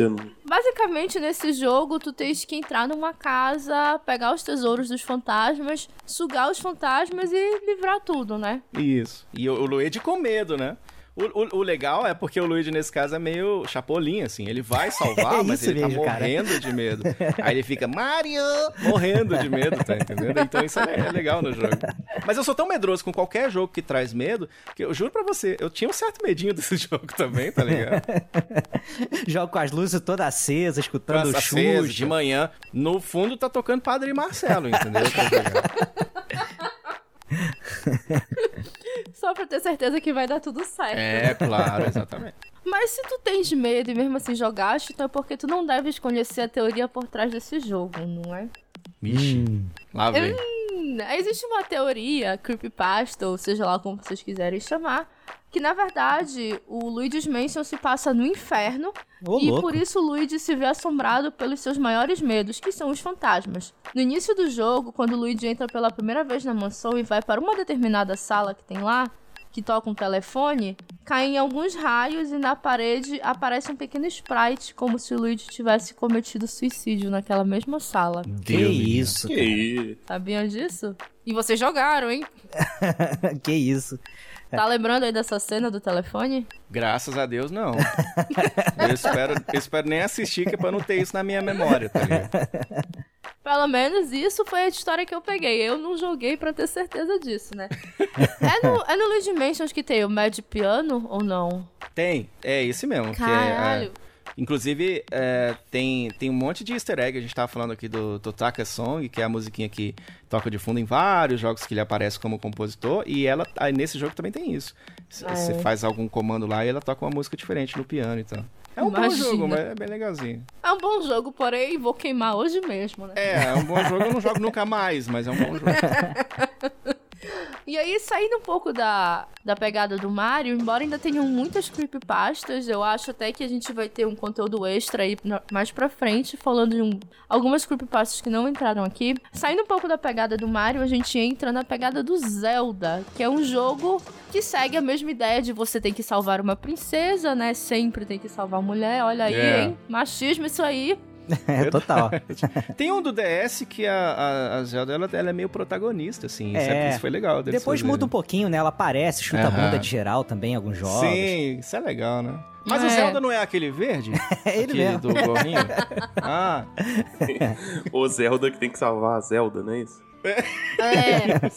S3: Não...
S2: Basicamente, nesse jogo, tu tens que entrar numa casa, pegar os tesouros dos fantasmas, sugar os fantasmas e livrar tudo, né?
S4: Isso. E o, o Luigi com medo, né? O, o- o legal é porque o Luigi, nesse caso, é meio chapolim, assim. Ele vai salvar,
S5: É
S4: mas ele tá
S5: mesmo, cara.
S4: morrendo de medo. Aí ele fica, Mario! Morrendo de medo, tá entendendo? Então isso é, é legal no jogo. Mas eu sou tão medroso com qualquer jogo que traz medo, que eu juro pra você, eu tinha um certo medinho desse jogo também, tá ligado?
S5: Jogo com as luzes todas acesas, escutando
S4: Praça
S5: o Xuxa.
S4: de manhã, no fundo tá tocando Padre Marcelo, entendeu? Jogar.
S2: Só pra ter certeza que vai dar tudo certo.
S4: É, claro, exatamente.
S2: Mas se tu tens medo e mesmo assim jogaste, então é porque tu não deves conhecer a teoria por trás desse jogo, não é?
S4: Vixe,
S5: Hum.
S4: lá vem.
S2: Hum, existe uma teoria, creepypasta, ou seja lá como vocês quiserem chamar, que na verdade o Luigi's Mansion se passa no inferno
S5: Ô,
S2: e
S5: louco.
S2: por isso o Luigi se vê assombrado pelos seus maiores medos, que são os fantasmas. No início do jogo, quando o Luigi entra pela primeira vez na mansão e vai para uma determinada sala que tem lá, que toca um telefone, caem alguns raios e na parede aparece um pequeno sprite, como se o Luigi tivesse cometido suicídio naquela mesma sala.
S5: Que
S4: Deus
S5: isso,
S3: Que isso?
S2: Sabiam disso? E vocês jogaram, hein?
S5: que isso.
S2: Tá lembrando aí dessa cena do telefone?
S4: Graças a Deus, não. eu, espero, eu espero nem assistir, que é pra não ter isso na minha memória, tá ligado?
S2: Pelo menos isso foi a história que eu peguei. Eu não joguei pra ter certeza disso, né? é, no, é no Luigi Mansions que tem o Mad Piano ou não?
S4: Tem, é esse mesmo. é,
S2: Caralho.
S4: é, inclusive, é, tem, tem um monte de easter egg. A gente tava falando aqui do Totaka Song, que é a musiquinha que toca de fundo em vários jogos que ele aparece como compositor. E ela, aí nesse jogo também tem isso.
S2: Ah,
S4: Você
S2: é.
S4: faz algum comando lá e ela toca uma música diferente no piano e tal. É um
S2: Imagina.
S4: bom jogo, mas é bem legalzinho.
S2: É um bom jogo, porém vou queimar hoje mesmo, né?
S4: É, é um bom jogo, eu não jogo nunca mais, mas é um bom jogo.
S2: E aí, saindo um pouco da, da pegada do Mario, embora ainda tenham muitas creepypastas, eu acho até que a gente vai ter um conteúdo extra aí mais pra frente, falando de um- algumas creepypastas que não entraram aqui. Saindo um pouco da pegada do Mario, a gente entra na pegada do Zelda, que é um jogo que segue a mesma ideia de você tem que salvar uma princesa, né? Sempre tem que salvar mulher. Olha aí,
S4: É.
S2: hein? Machismo isso aí.
S5: É total.
S4: Tem um do DS que a, a, a Zelda ela, ela é meio protagonista, assim. Isso,
S5: É.
S4: é, isso foi legal.
S5: Depois
S4: fazerem.
S5: muda um pouquinho, né? Ela aparece, chuta a bunda de geral também em alguns jogos.
S4: Sim, isso é legal, né? Mas o
S2: É.
S4: Zelda não é aquele verde?
S5: É ele
S4: Aquele
S5: mesmo.
S4: do gorrinho? Ah,
S3: O Zelda que tem que salvar a Zelda, não é isso?
S2: É. O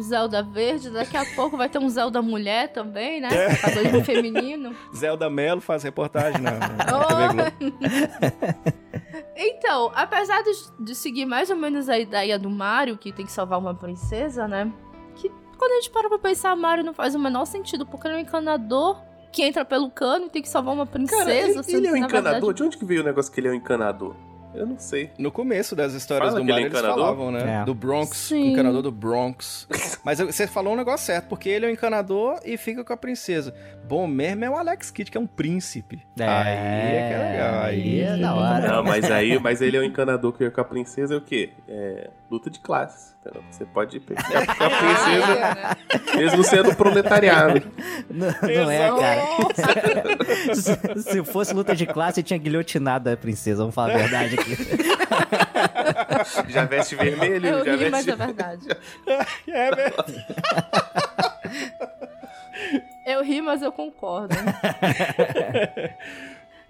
S2: Zelda verde, daqui a pouco vai ter um Zelda mulher também, né? Protagonismo feminino.
S4: Zelda Melo faz reportagem na, na
S2: Oh.
S4: TV Globo.
S2: Então, apesar de, de seguir mais ou menos a ideia do Mario, que tem que salvar uma princesa, né? Que quando a gente para pra pensar, Mario não faz o menor sentido, porque ele é um encanador que entra pelo cano e tem que salvar uma princesa.
S3: Cara, ele, ele é um encanador?
S2: verdade-
S3: De onde que veio o negócio que ele é um encanador? Eu não sei.
S4: No começo das histórias
S3: Fala
S4: do
S3: é
S4: Mario, eles
S3: encanador?
S4: falavam, né?
S5: É.
S4: Do Bronx,
S2: Sim.
S4: o encanador do Bronx. Mas você falou um negócio certo, porque ele é um encanador e fica com a princesa. Bom mesmo é o Alex Kidd, que é um príncipe.
S5: É,
S4: aí é que é legal. Aí
S5: é da hora.
S3: Não, mas aí mas ele é um encanador que é com a princesa é o quê? É luta de classes. Entendeu? Você pode pegar a princesa, mesmo sendo proletariado.
S5: Não, não é, cara. se, se fosse luta de classe, tinha guilhotinado a princesa, vamos falar a verdade aqui.
S3: Já veste vermelho,
S2: Eu
S3: já
S2: ri, mas
S3: veste.
S2: é verdade.
S4: É verdade.
S2: Eu ri, mas eu concordo.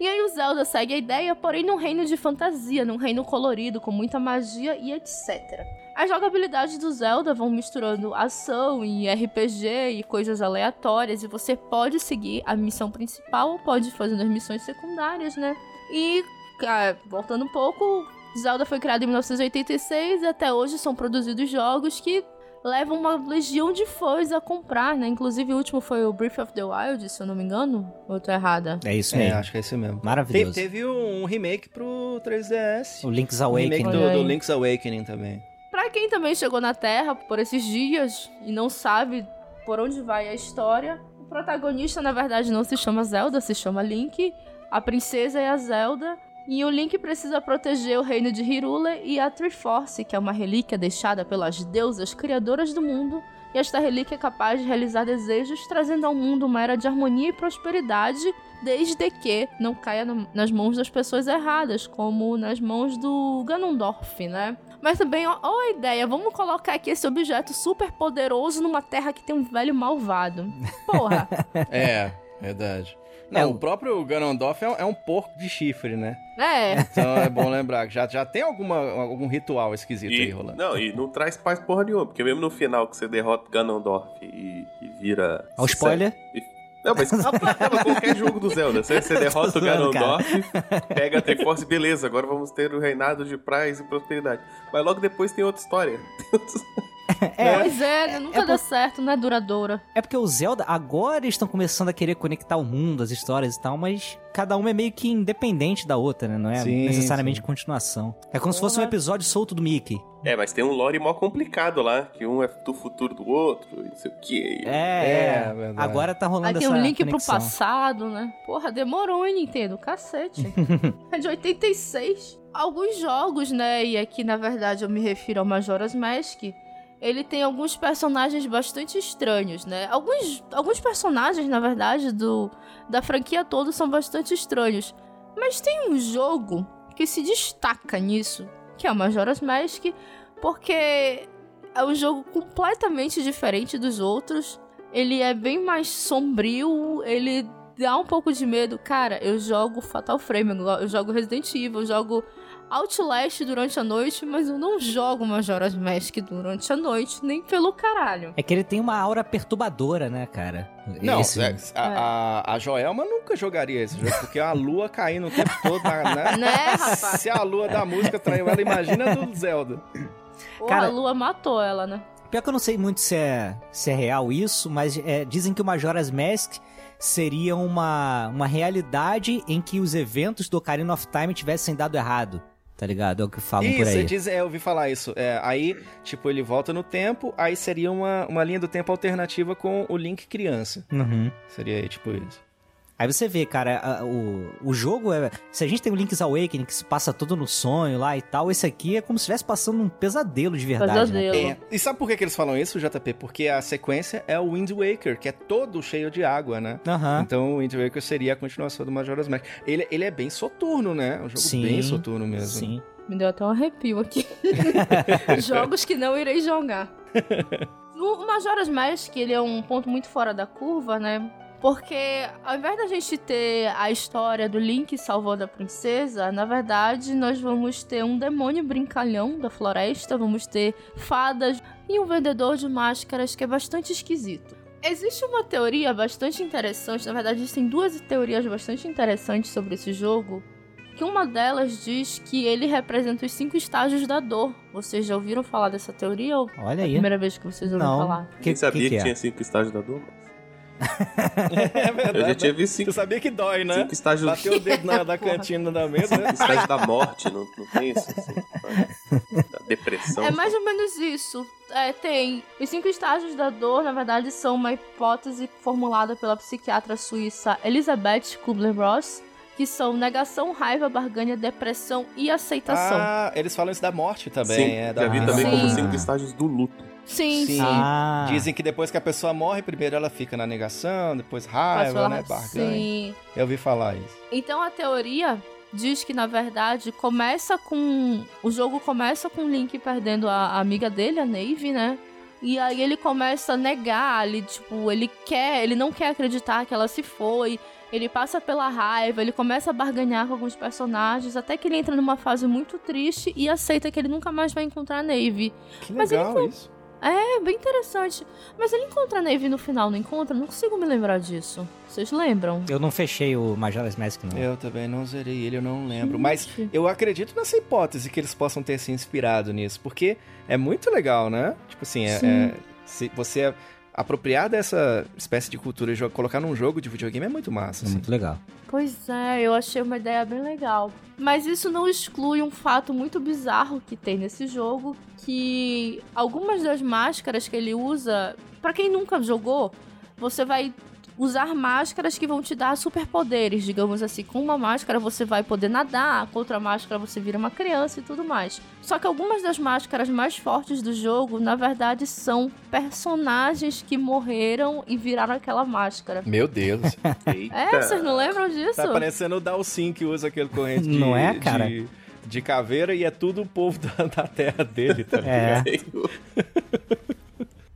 S2: E aí o Zelda segue a ideia, porém num reino de fantasia, num reino colorido, com muita magia e etc. As jogabilidades do Zelda vão misturando ação e RPG e coisas aleatórias, e você pode seguir a missão principal ou pode fazer as missões secundárias, né? E, ah, voltando um pouco, Zelda foi criado em 1986 e até hoje são produzidos jogos que levam uma legião de fãs a comprar, né? Inclusive o último foi o Breath of the Wild, se eu não me engano. Ou eu tô errada?
S5: É isso
S4: É,
S5: mesmo.
S4: acho que é esse mesmo.
S5: Maravilhoso.
S4: teve um remake pro 3DS.
S5: O Link's
S4: Um remake
S5: Awakening.
S4: do,
S2: Olha
S4: do
S2: aí.
S4: Link's Awakening também.
S2: Pra quem também chegou na Terra por esses dias e não sabe por onde vai a história, o protagonista na verdade não se chama Zelda, se chama Link. A princesa é a Zelda. E o Link precisa proteger o reino de Hyrule e a Triforce, que é uma relíquia deixada pelas deusas criadoras do mundo. E esta relíquia é capaz de realizar desejos, trazendo ao mundo uma era de harmonia e prosperidade, desde que não caia no- nas mãos das pessoas erradas, como nas mãos do Ganondorf, né? Mas também, ó, ó a ideia, vamos colocar aqui esse objeto super poderoso numa terra que tem um velho malvado. Porra,
S4: É, verdade.
S5: É,
S4: Não,
S5: o-
S4: o próprio Ganondorf é um, é um porco de chifre, né?
S2: é.
S4: Então é bom lembrar que já, já tem alguma, algum ritual esquisito aí
S3: E,
S4: rolando.
S3: não, e não traz paz porra nenhuma, porque mesmo no final que você derrota Ganondorf e, e vira.
S5: Ó, o spoiler.
S3: Não, mas qualquer jogo do Zelda. Você, você derrota o
S5: zoando, cara.
S3: Ganondorf, pega a Triforce, beleza, agora vamos ter o reinado de paz e prosperidade. Mas logo depois tem outra história.
S2: É, pois é, né? nunca
S5: é
S2: deu certo, não é duradoura.
S5: É porque o Zelda, agora eles estão começando a querer conectar o mundo, as histórias e tal, mas cada uma é meio que independente da outra, né? Não é
S4: Sim,
S5: necessariamente
S4: sim.
S5: continuação. É como se fosse um
S2: Porra.
S5: episódio solto do Mickey.
S3: É, mas tem um lore mó complicado lá, que um é do futuro do outro, não sei o quê.
S5: É,
S4: É,
S5: é. Agora tá rolando
S2: Aí tem
S5: essa
S2: um link pro
S5: conexão.
S2: passado, né? Porra, demorou, hein, Nintendo? Cacete. é de 86. Alguns jogos, né? E aqui, na verdade, eu me refiro ao Majora's Mask. Ele tem alguns personagens bastante estranhos, né? Alguns, alguns personagens, na verdade, do, da franquia toda são bastante estranhos. Mas tem um jogo que se destaca nisso, que é o Majora's Mask, porque é um jogo completamente diferente dos outros. Ele é bem mais sombrio, ele dá um pouco de medo. Cara, eu jogo Fatal Frame, eu jogo Resident Evil, eu jogo Outlast durante a noite, mas eu não jogo Majora's Mask durante a noite, nem pelo caralho.
S5: É que ele tem uma aura perturbadora, né, cara?
S4: Não,
S5: Esse-
S4: é, a, a, a Joelma nunca jogaria esse jogo, porque a lua caindo o tempo todo, na, né?
S2: Né, rapaz?
S4: Se a lua da música traiu ela, imagina do Zelda.
S5: Cara-
S2: a lua matou ela, né?
S5: Pior que eu não sei muito se é, se é real isso, mas é, dizem que o Majora's Mask seria uma, uma realidade em que os eventos do Ocarina of Time tivessem dado errado. Tá ligado? É o que falam por
S4: Isso,
S5: aí.
S4: diz, é, eu ouvi falar isso. É, aí, tipo, ele volta no tempo, aí seria uma, uma linha do tempo alternativa com o Link criança.
S5: Uhum.
S4: Seria tipo isso.
S5: Aí você vê, cara, a- o, o jogo é. Se a gente tem o Link's Awakening que se passa todo no sonho lá e tal, esse aqui é como se estivesse passando um pesadelo de verdade. Né?
S2: Pesadelo.
S4: É. E sabe por que, que eles falam isso, JP? Porque a sequência é o Wind Waker, que é todo cheio de água, né?
S5: Aham.
S4: Então o Wind Waker seria a continuação do Majora's Mask. Ele, ele é bem soturno, né? Um jogo
S5: Sim,
S4: bem soturno mesmo.
S5: Sim.
S2: Me deu até um arrepio aqui. Jogos que não irei jogar. O Majora's Mask, ele é um ponto muito fora da curva, né? Porque ao invés da gente ter a história do Link salvando a princesa, na verdade nós vamos ter um demônio brincalhão da floresta, vamos ter fadas e um vendedor de máscaras que é bastante esquisito. Existe uma teoria bastante interessante, na verdade existem duas teorias bastante interessantes sobre esse jogo, que uma delas diz que ele representa os cinco estágios da dor. Vocês já ouviram falar dessa teoria ou
S5: Olha
S2: é a
S5: aí.
S2: primeira vez que vocês ouviram
S5: Não.
S2: falar?
S5: Que,
S3: Quem sabia que,
S5: que, que é?
S3: tinha cinco estágios da dor?
S4: É verdade.
S3: Eu já tinha
S4: né?
S3: visto
S4: Tu
S3: cinco,
S4: sabia que dói, né?
S3: cinco estágios,
S4: Bateu o dedo na, da cantina da mesa, né?
S3: cinco estágios da morte, não, não tem isso? Assim, da depressão.
S2: É mais ou menos isso. É, tem. Os cinco estágios da dor, na verdade, são uma hipótese formulada pela psiquiatra suíça Elizabeth Kubler-Ross, que são negação, raiva, barganha, depressão e aceitação.
S4: Ah, eles falam isso da morte também.
S3: Sim,
S4: é, da
S3: já vi também como
S2: Sim.
S3: cinco estágios do luto.
S2: Sim,
S4: sim.
S2: sim.
S5: Ah,
S4: Dizem que depois que a pessoa morre, primeiro ela fica na negação, depois raiva, né? Barganha.
S2: Sim.
S4: Eu ouvi falar isso.
S2: Então a teoria diz que na verdade começa com o jogo começa com o Link perdendo a, a amiga dele, a Nave, né? E aí ele começa a negar, ele tipo, ele quer, ele não quer acreditar que ela se foi. Ele passa pela raiva, ele começa a barganhar com alguns personagens, até que ele entra numa fase muito triste e aceita que ele nunca mais vai encontrar a Nave.
S4: Que
S2: Mas ele
S4: legal isso.
S2: É bem interessante. Mas ele encontra a Nave no final, não encontra? Não consigo me lembrar disso. Vocês lembram?
S5: eu não fechei o Majora's Mask, não.
S4: Eu também não zerei ele, eu não lembro. Mas eu acredito nessa hipótese que eles possam ter se inspirado nisso, porque é muito legal, né? Tipo assim, é, é- se você apropriar dessa espécie de cultura e colocar num jogo de videogame é muito massa.
S5: É
S4: assim.
S5: muito legal.
S2: Pois é, eu achei uma ideia bem legal. Mas isso não exclui um fato muito bizarro que tem nesse jogo, que algumas das máscaras que ele usa, pra quem nunca jogou, você vai usar máscaras que vão te dar superpoderes, digamos assim. Com uma máscara você vai poder nadar, com outra máscara você vira uma criança e tudo mais. Só que algumas das máscaras mais fortes do jogo, na verdade, são personagens que morreram e viraram aquela máscara.
S4: Meu Deus.
S3: Eita.
S2: É, vocês não lembram disso?
S4: tá parecendo o Dalsin que usa aquele corrente de,
S5: Não é, cara?
S4: de, de caveira e é tudo o povo da, da terra dele, tá ligado?
S5: É.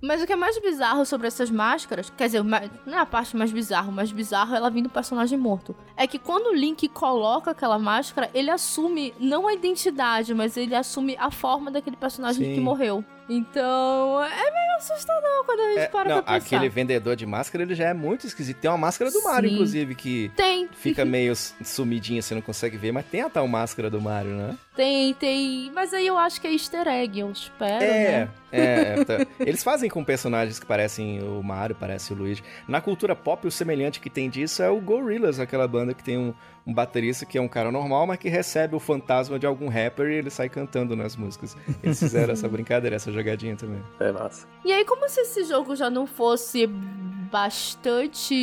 S2: Mas o que é mais bizarro sobre essas máscaras, quer dizer, não é a parte mais bizarra, o mais bizarro é ela vindo do personagem morto. É que quando o Link coloca aquela máscara, ele assume não a identidade, mas ele assume a forma daquele personagem
S4: Sim.
S2: que morreu. Então, é meio assustador quando a gente
S4: É,
S2: para
S4: não,
S2: pra pensar.
S4: aquele vendedor de máscara, ele já é muito esquisito. Tem uma máscara do Mario,
S2: Sim.
S4: inclusive, que
S2: Tem,
S4: fica meio sumidinha, você não consegue ver, mas tem a tal máscara do Mario, né?
S2: tem, tem. Mas aí eu acho que é easter egg, eu espero,
S4: É,
S2: né?
S4: é, é, tá. Eles fazem com personagens que parecem o Mario, parece o Luigi. Na cultura pop, o semelhante que tem disso é o Gorillaz, aquela banda que tem um, um baterista que é um cara normal, mas que recebe o fantasma de algum rapper e ele sai cantando nas músicas. Eles fizeram essa brincadeira, essa jogadinha também.
S3: É massa.
S2: E aí, como se esse jogo já não fosse bastante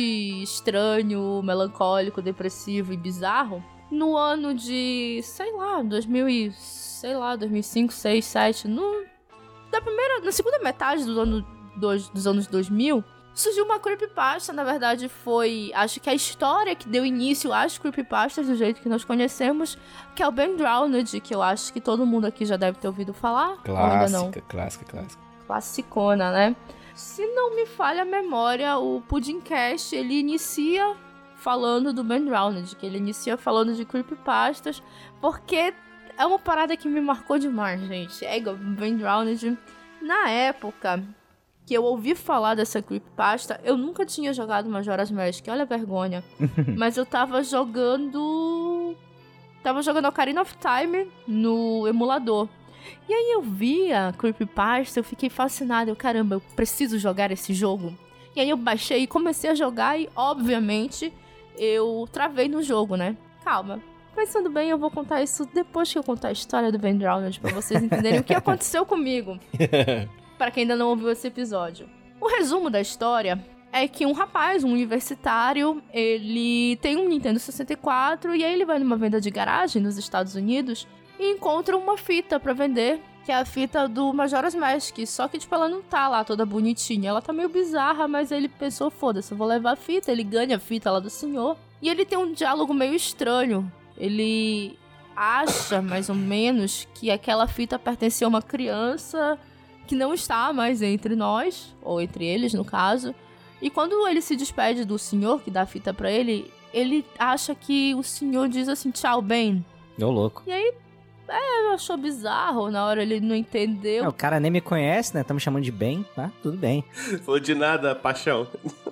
S2: estranho, melancólico, depressivo e bizarro, no ano de, sei lá, 2000 e, sei lá, 2005, 6, 7, no, da primeira, na segunda metade do ano, dos, dos anos 2000, surgiu uma creepypasta, na verdade foi, acho que a história que deu início às creepypastas do jeito que nós conhecemos, que é o Ben Drowned, que eu acho que todo mundo aqui já deve ter ouvido falar, ou
S4: Clássica, clássica, clássica.
S2: classicona, né? Se não me falha a memória, o Pudimcast, ele inicia falando do Ben Drowned, que ele inicia falando de creepypastas, porque é uma parada que me marcou demais, gente. É igual Ben Drowned. Na época que eu ouvi falar dessa creepypasta, eu nunca tinha jogado Majora's Mask, olha a vergonha. Mas eu tava jogando... Tava jogando Ocarina of Time no emulador. E aí eu vi a Creepypasta, eu fiquei fascinada. Eu, caramba, eu preciso jogar esse jogo. E aí eu baixei e comecei a jogar e, obviamente, eu travei no jogo, né? Calma. Pensando bem, eu vou contar isso depois que eu contar a história do Ben Drowned, pra vocês entenderem o que aconteceu comigo. Pra quem ainda não ouviu esse episódio. O resumo da história é que um rapaz, um universitário, ele tem um Nintendo 64 e aí ele vai numa venda de garagem nos Estados Unidos e encontra uma fita pra vender, que é a fita do Majora's Mask. Só que, tipo, ela não tá lá toda bonitinha. Ela tá meio bizarra, mas ele pensou, foda-se, eu vou levar a fita. Ele ganha a fita lá do senhor. E ele tem um diálogo meio estranho. Ele acha, mais ou menos, que aquela fita pertencia a uma criança que não está mais entre nós, ou entre eles, no caso. E quando ele se despede do senhor que dá a fita pra ele, ele acha que o senhor diz assim, tchau, Ben.
S5: Ô, louco.
S2: Ele achou bizarro, na hora ele não entendeu.
S5: É, o cara nem me conhece, né? Estamos chamando de bem, tá? Tudo bem.
S3: Falou de nada, paixão.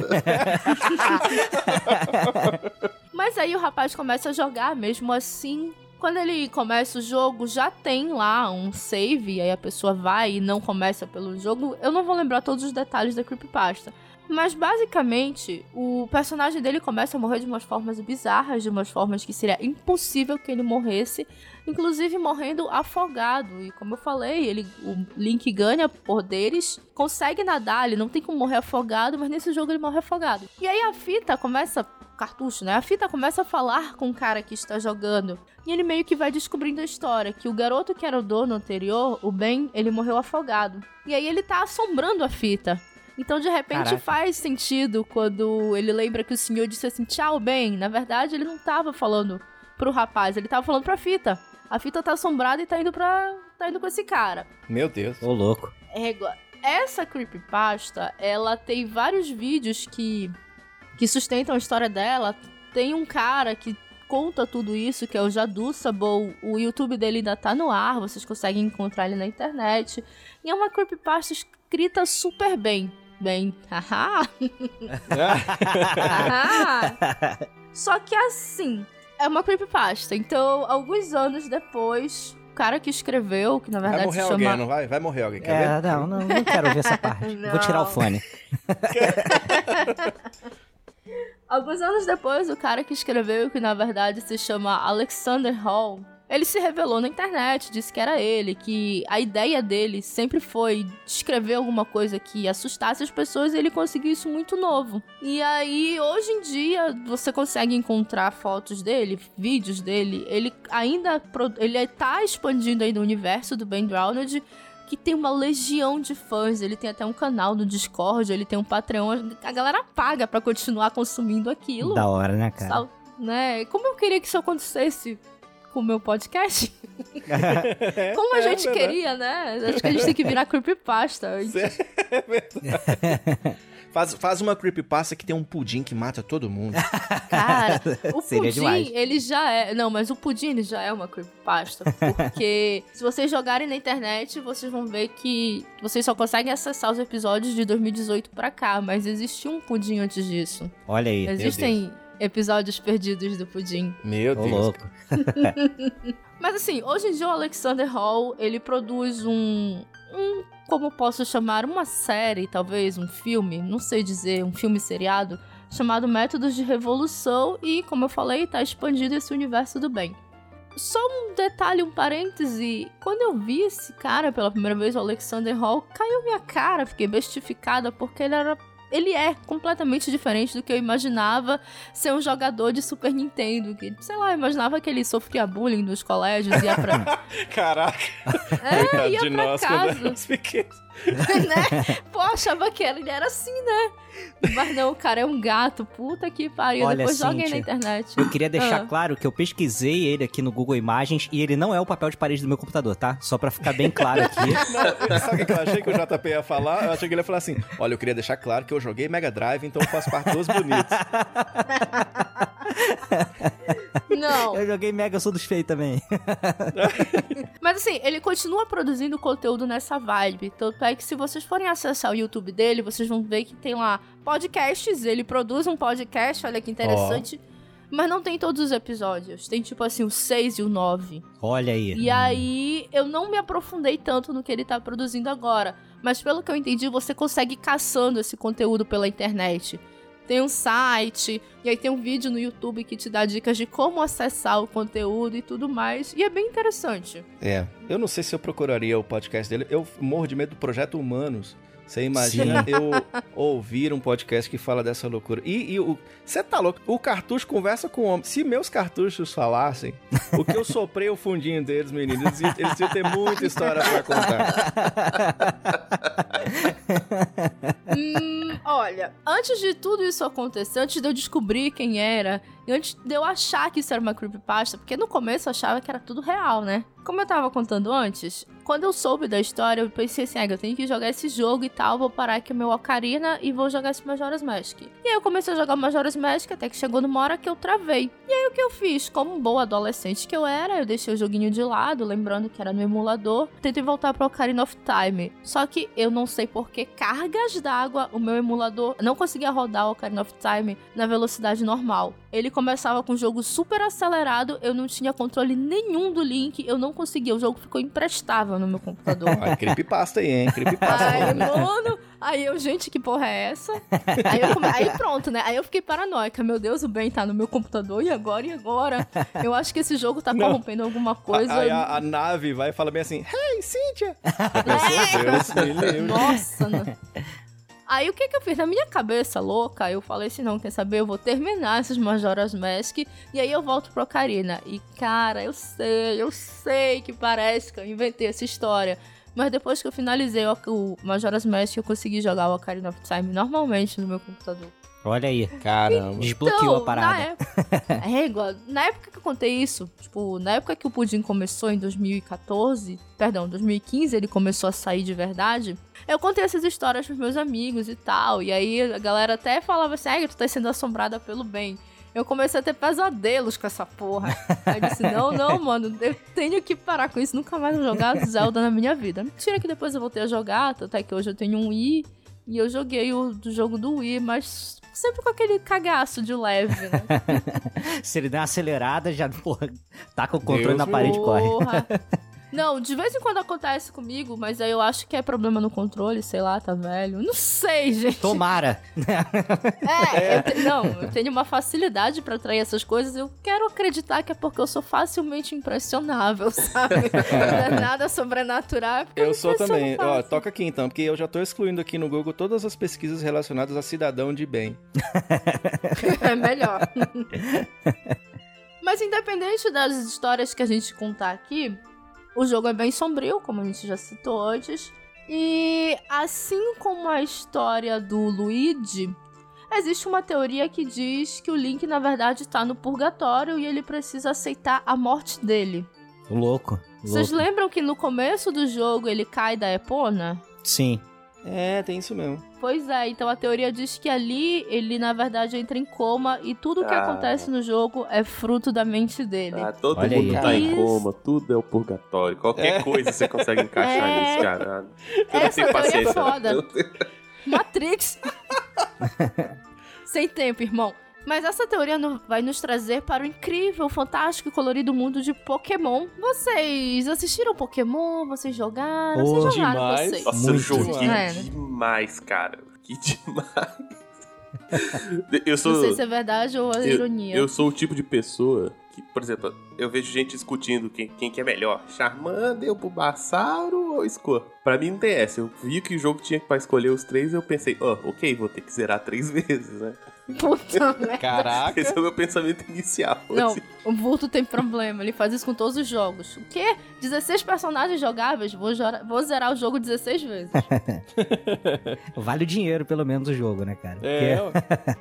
S2: Mas aí o rapaz começa a jogar mesmo assim. Quando ele começa o jogo, já tem lá um save, e aí a pessoa vai e não começa pelo jogo. Eu não vou lembrar todos os detalhes da creepypasta. Mas basicamente, o personagem dele começa a morrer de umas formas bizarras, de umas formas que seria impossível que ele morresse, inclusive morrendo afogado. E como eu falei, ele, o Link ganha poderes, consegue nadar, ele não tem como morrer afogado, mas nesse jogo ele morre afogado. E aí a fita começa cartucho, né? A fita começa a falar com o cara que está jogando. E ele meio que vai descobrindo a história, que o garoto que era o dono anterior, o Ben, ele morreu afogado. E aí ele tá assombrando a fita. Então, de repente,
S5: Caraca.
S2: faz sentido quando ele lembra que o senhor disse assim, tchau, Ben. Na verdade, ele não tava falando pro rapaz, ele tava falando pra fita. A fita tá assombrada e tá indo pra. tá indo com esse cara.
S4: Meu Deus.
S5: Ô, louco.
S2: Égua, essa creepypasta, ela tem vários vídeos que, que sustentam a história dela. Tem um cara que conta tudo isso, que é o Jadu Sabou. O YouTube dele ainda tá no ar, vocês conseguem encontrar ele na internet. E é uma creepypasta escrita super bem. Bem, haha. Só que assim, é uma creepypasta. Então, alguns anos depois, o cara que escreveu, que na
S4: Vai
S2: verdade
S4: morrer
S2: se chama...
S4: alguém, não vai? Vai morrer alguém, quer ver?
S5: É, não, não, não quero ouvir essa parte.
S2: Não.
S5: Vou tirar o fone.
S2: Alguns anos depois, o cara que escreveu, que na verdade se chama Alexander Hall, ele se revelou na internet, disse que era ele, que a ideia dele sempre foi escrever alguma coisa que assustasse as pessoas e ele conseguiu isso muito novo. E aí, hoje em dia, você consegue encontrar fotos dele, vídeos dele, ele ainda ele tá expandindo aí no universo do Ben Drowned, que tem uma legião de fãs, ele tem até um canal no Discord, ele tem um Patreon, a galera paga pra continuar consumindo aquilo.
S5: Da hora, né, cara?
S2: Né? Como eu queria que isso acontecesse com o meu podcast? Como a
S4: É
S2: gente
S4: verdade.
S2: queria, né? Acho que a gente tem que virar creepypasta.
S4: É verdade. Faz, faz uma creepypasta que tem um pudim que mata todo mundo.
S2: Cara, o pudim,
S5: demais.
S2: ele já é. Não, mas o pudim ele já é uma creepypasta. Porque se vocês jogarem na internet, vocês vão ver que vocês só conseguem acessar os episódios de 2018 pra cá. Mas existiu um pudim antes disso.
S5: Olha aí.
S2: Existem episódios perdidos do pudim.
S4: Meu Deus.
S5: louco.
S2: Mas assim, hoje em dia o Alexander Hall, ele produz um, um, como posso chamar, uma série, talvez, um filme, não sei dizer, um filme seriado, chamado Métodos de Revolução e, como eu falei, tá expandido esse universo do bem. Só um detalhe, um parêntese, quando eu vi esse cara pela primeira vez, o Alexander Hall, caiu minha cara, fiquei bestificada, porque ele era... Ele é completamente diferente do que eu imaginava ser um jogador de Super Nintendo. Que, sei lá, eu imaginava que ele sofria bullying nos colégios, ia pra,
S4: Caraca.
S2: é, ia
S4: de
S2: pra
S4: nós quando
S2: casa,
S4: éramos pequenos.
S2: né? Pô, achava que ele era assim, né? Mas não, o cara é um gato, puta que pariu.
S5: Olha,
S2: Depois joguem na
S5: Cíntia,
S2: internet.
S5: Eu queria deixar
S2: Ah.
S5: claro que eu pesquisei ele aqui no Google Imagens e ele não é o papel de parede do meu computador, tá? Só pra ficar bem claro aqui.
S4: Não, sabe o que eu achei que o JP ia falar? Eu achei que ele ia falar assim: olha, eu queria deixar claro que eu joguei Mega Drive, então eu faço parte dos bonitos.
S2: Não,
S5: Eu joguei Mega, eu sou dos feios também.
S2: mas assim, ele continua produzindo conteúdo nessa vibe. Tanto é que se vocês forem acessar o YouTube dele, vocês vão ver que tem lá podcasts. Ele produz um podcast, olha que interessante. Mas não tem todos os episódios. Tem tipo assim, o 6 e o 9.
S5: Olha aí.
S2: E aí, eu não me aprofundei tanto no que ele tá produzindo agora. Mas pelo que eu entendi, você consegue ir caçando esse conteúdo pela internet. Tem um site, e aí tem um vídeo no YouTube que te dá dicas de como acessar o conteúdo e tudo mais. E é bem interessante.
S4: É, eu não sei se eu procuraria o podcast dele. Eu morro de medo do Projeto Humanos. Você imagina eu ouvir um podcast que fala dessa loucura. E, e o. Você tá louco? O cartucho conversa com o homem. Se meus cartuchos falassem, o que eu soprei o fundinho deles, meninos, eles, iam- eles iam ter muita história pra contar.
S2: Hum, olha, antes de tudo isso acontecer, antes de eu descobrir quem era, antes de eu achar que isso era uma creepypasta, porque no começo eu achava que era tudo real, né? Como eu tava contando antes, quando eu soube da história, eu pensei assim, ah, eu tenho que jogar esse jogo e tal, vou parar aqui o meu Ocarina e vou jogar esse Majora's Mask. E aí eu comecei a jogar Majora's Mask, até que chegou numa hora que eu travei. E aí o que eu fiz? Como boa adolescente que eu era, eu deixei o joguinho de lado, lembrando que era no emulador, tentei voltar pro Ocarina of Time. Só que eu não sei por que cargas d'água o meu emulador não conseguia rodar o Ocarina of Time na velocidade normal. Ele começava com o jogo super acelerado, eu não tinha controle nenhum do Link, eu não conseguia, o jogo ficou imprestável no meu computador.
S4: Olha, creepypasta aí, hein? Creepypasta. Rolando.
S2: mano, aí eu, gente, que porra é essa? Aí, eu come- aí pronto, né? Aí eu fiquei paranoica. Meu Deus, o Ben tá no meu computador, e agora, e agora? Eu acho que esse jogo tá
S4: Não.
S2: corrompendo alguma coisa.
S4: Aí a, a nave vai e fala bem assim: Hey, Cynthia! Livre.
S2: Nossa, não. Aí o que que eu fiz? Na minha cabeça louca, eu falei assim, não, quer saber? Eu vou terminar esses Majora's Mask e aí eu volto pro Ocarina. E cara, eu sei, eu sei que parece que eu inventei essa história. Mas depois que eu finalizei o, Majora's Mask, eu consegui jogar o Ocarina of Time normalmente no meu computador.
S5: Olha aí.
S4: Caramba.
S5: Desbloqueou a
S2: Na
S5: parada.
S2: época, é igual. Na época que eu contei isso, tipo, na época que o Pudim começou, em 2014, perdão, 2015, ele começou a sair de verdade. Eu contei essas histórias pros meus amigos e tal. E aí a galera até falava assim: ai, tu tá sendo assombrada pelo bem. Eu comecei a ter pesadelos com essa porra. Aí eu disse: não, não, mano, eu tenho que parar com isso. Nunca mais vou jogar Zelda na minha vida. Mentira que depois eu voltei a jogar, até que hoje eu tenho um Wii. E eu joguei o do jogo do Wii, mas sempre com aquele cagaço de leve, né?
S5: Se ele der uma acelerada, já, porra, tá com o controle
S4: Deus
S5: na parede e corre.
S2: Não, de vez em quando acontece comigo, mas aí eu acho que é problema no controle, sei lá, tá velho. Não sei, gente.
S5: Tomara.
S2: É, eu te- não, eu tenho uma facilidade pra atrair essas coisas. Eu quero acreditar que é porque eu sou facilmente impressionável, sabe? Não é nada sobrenatural. é
S4: Eu sou também. Ó, toca aqui então, porque eu já tô excluindo aqui no Google todas as pesquisas relacionadas a cidadão de bem.
S2: É melhor. Mas independente das histórias que a gente contar aqui, o jogo é bem sombrio, como a gente já citou antes. E assim como a história do Luigi, existe uma teoria que diz que o Link na verdade está no purgatório e ele precisa aceitar a morte dele.
S5: Louco.
S2: Vocês
S5: louco.
S2: lembram que no começo do jogo ele cai da Epona?
S5: Sim.
S4: É, tem isso mesmo.
S2: Pois é, então a teoria diz que ali ele na verdade entra em coma e tudo que
S3: Ah.
S2: acontece no jogo é fruto da mente dele.
S3: Ah, todo
S5: Olha
S3: mundo
S5: aí.
S3: tá em coma, tudo é o purgatório. Qualquer
S4: É.
S3: coisa você consegue encaixar
S2: É.
S3: nesse cara. Eu não
S2: Essa
S3: tenho
S2: teoria é foda. Matrix. Sem tempo, irmão. Mas essa teoria no- vai nos trazer para o incrível, fantástico e colorido mundo de Pokémon. Vocês assistiram Pokémon? Vocês jogaram?
S5: Oh,
S2: vocês jogaram,
S4: demais.
S2: vocês.
S3: Nossa, eu
S5: Muito
S3: joguei
S2: demais. É, né?
S3: demais, cara. Que demais. eu sou.
S2: Não sei se é verdade ou é ironia.
S3: Eu sou o tipo de pessoa que, por exemplo, eu vejo gente discutindo quem, quem que é melhor, Charmander, Bulbasauro ou Squirtle. Pra mim não tem essa. Eu vi que o jogo tinha pra escolher os três eu pensei, ó, ok, vou ter que zerar três vezes, né?
S2: Puta merda.
S4: Caraca.
S3: Esse é o meu pensamento inicial.
S2: Não,
S3: assim.
S2: o Vulto tem problema, ele faz isso com todos os jogos. O quê? 16 personagens jogáveis? Vou, vou zerar o jogo 16 vezes.
S5: Vale o dinheiro, pelo menos, o jogo, né, cara?
S4: É,
S5: Porque-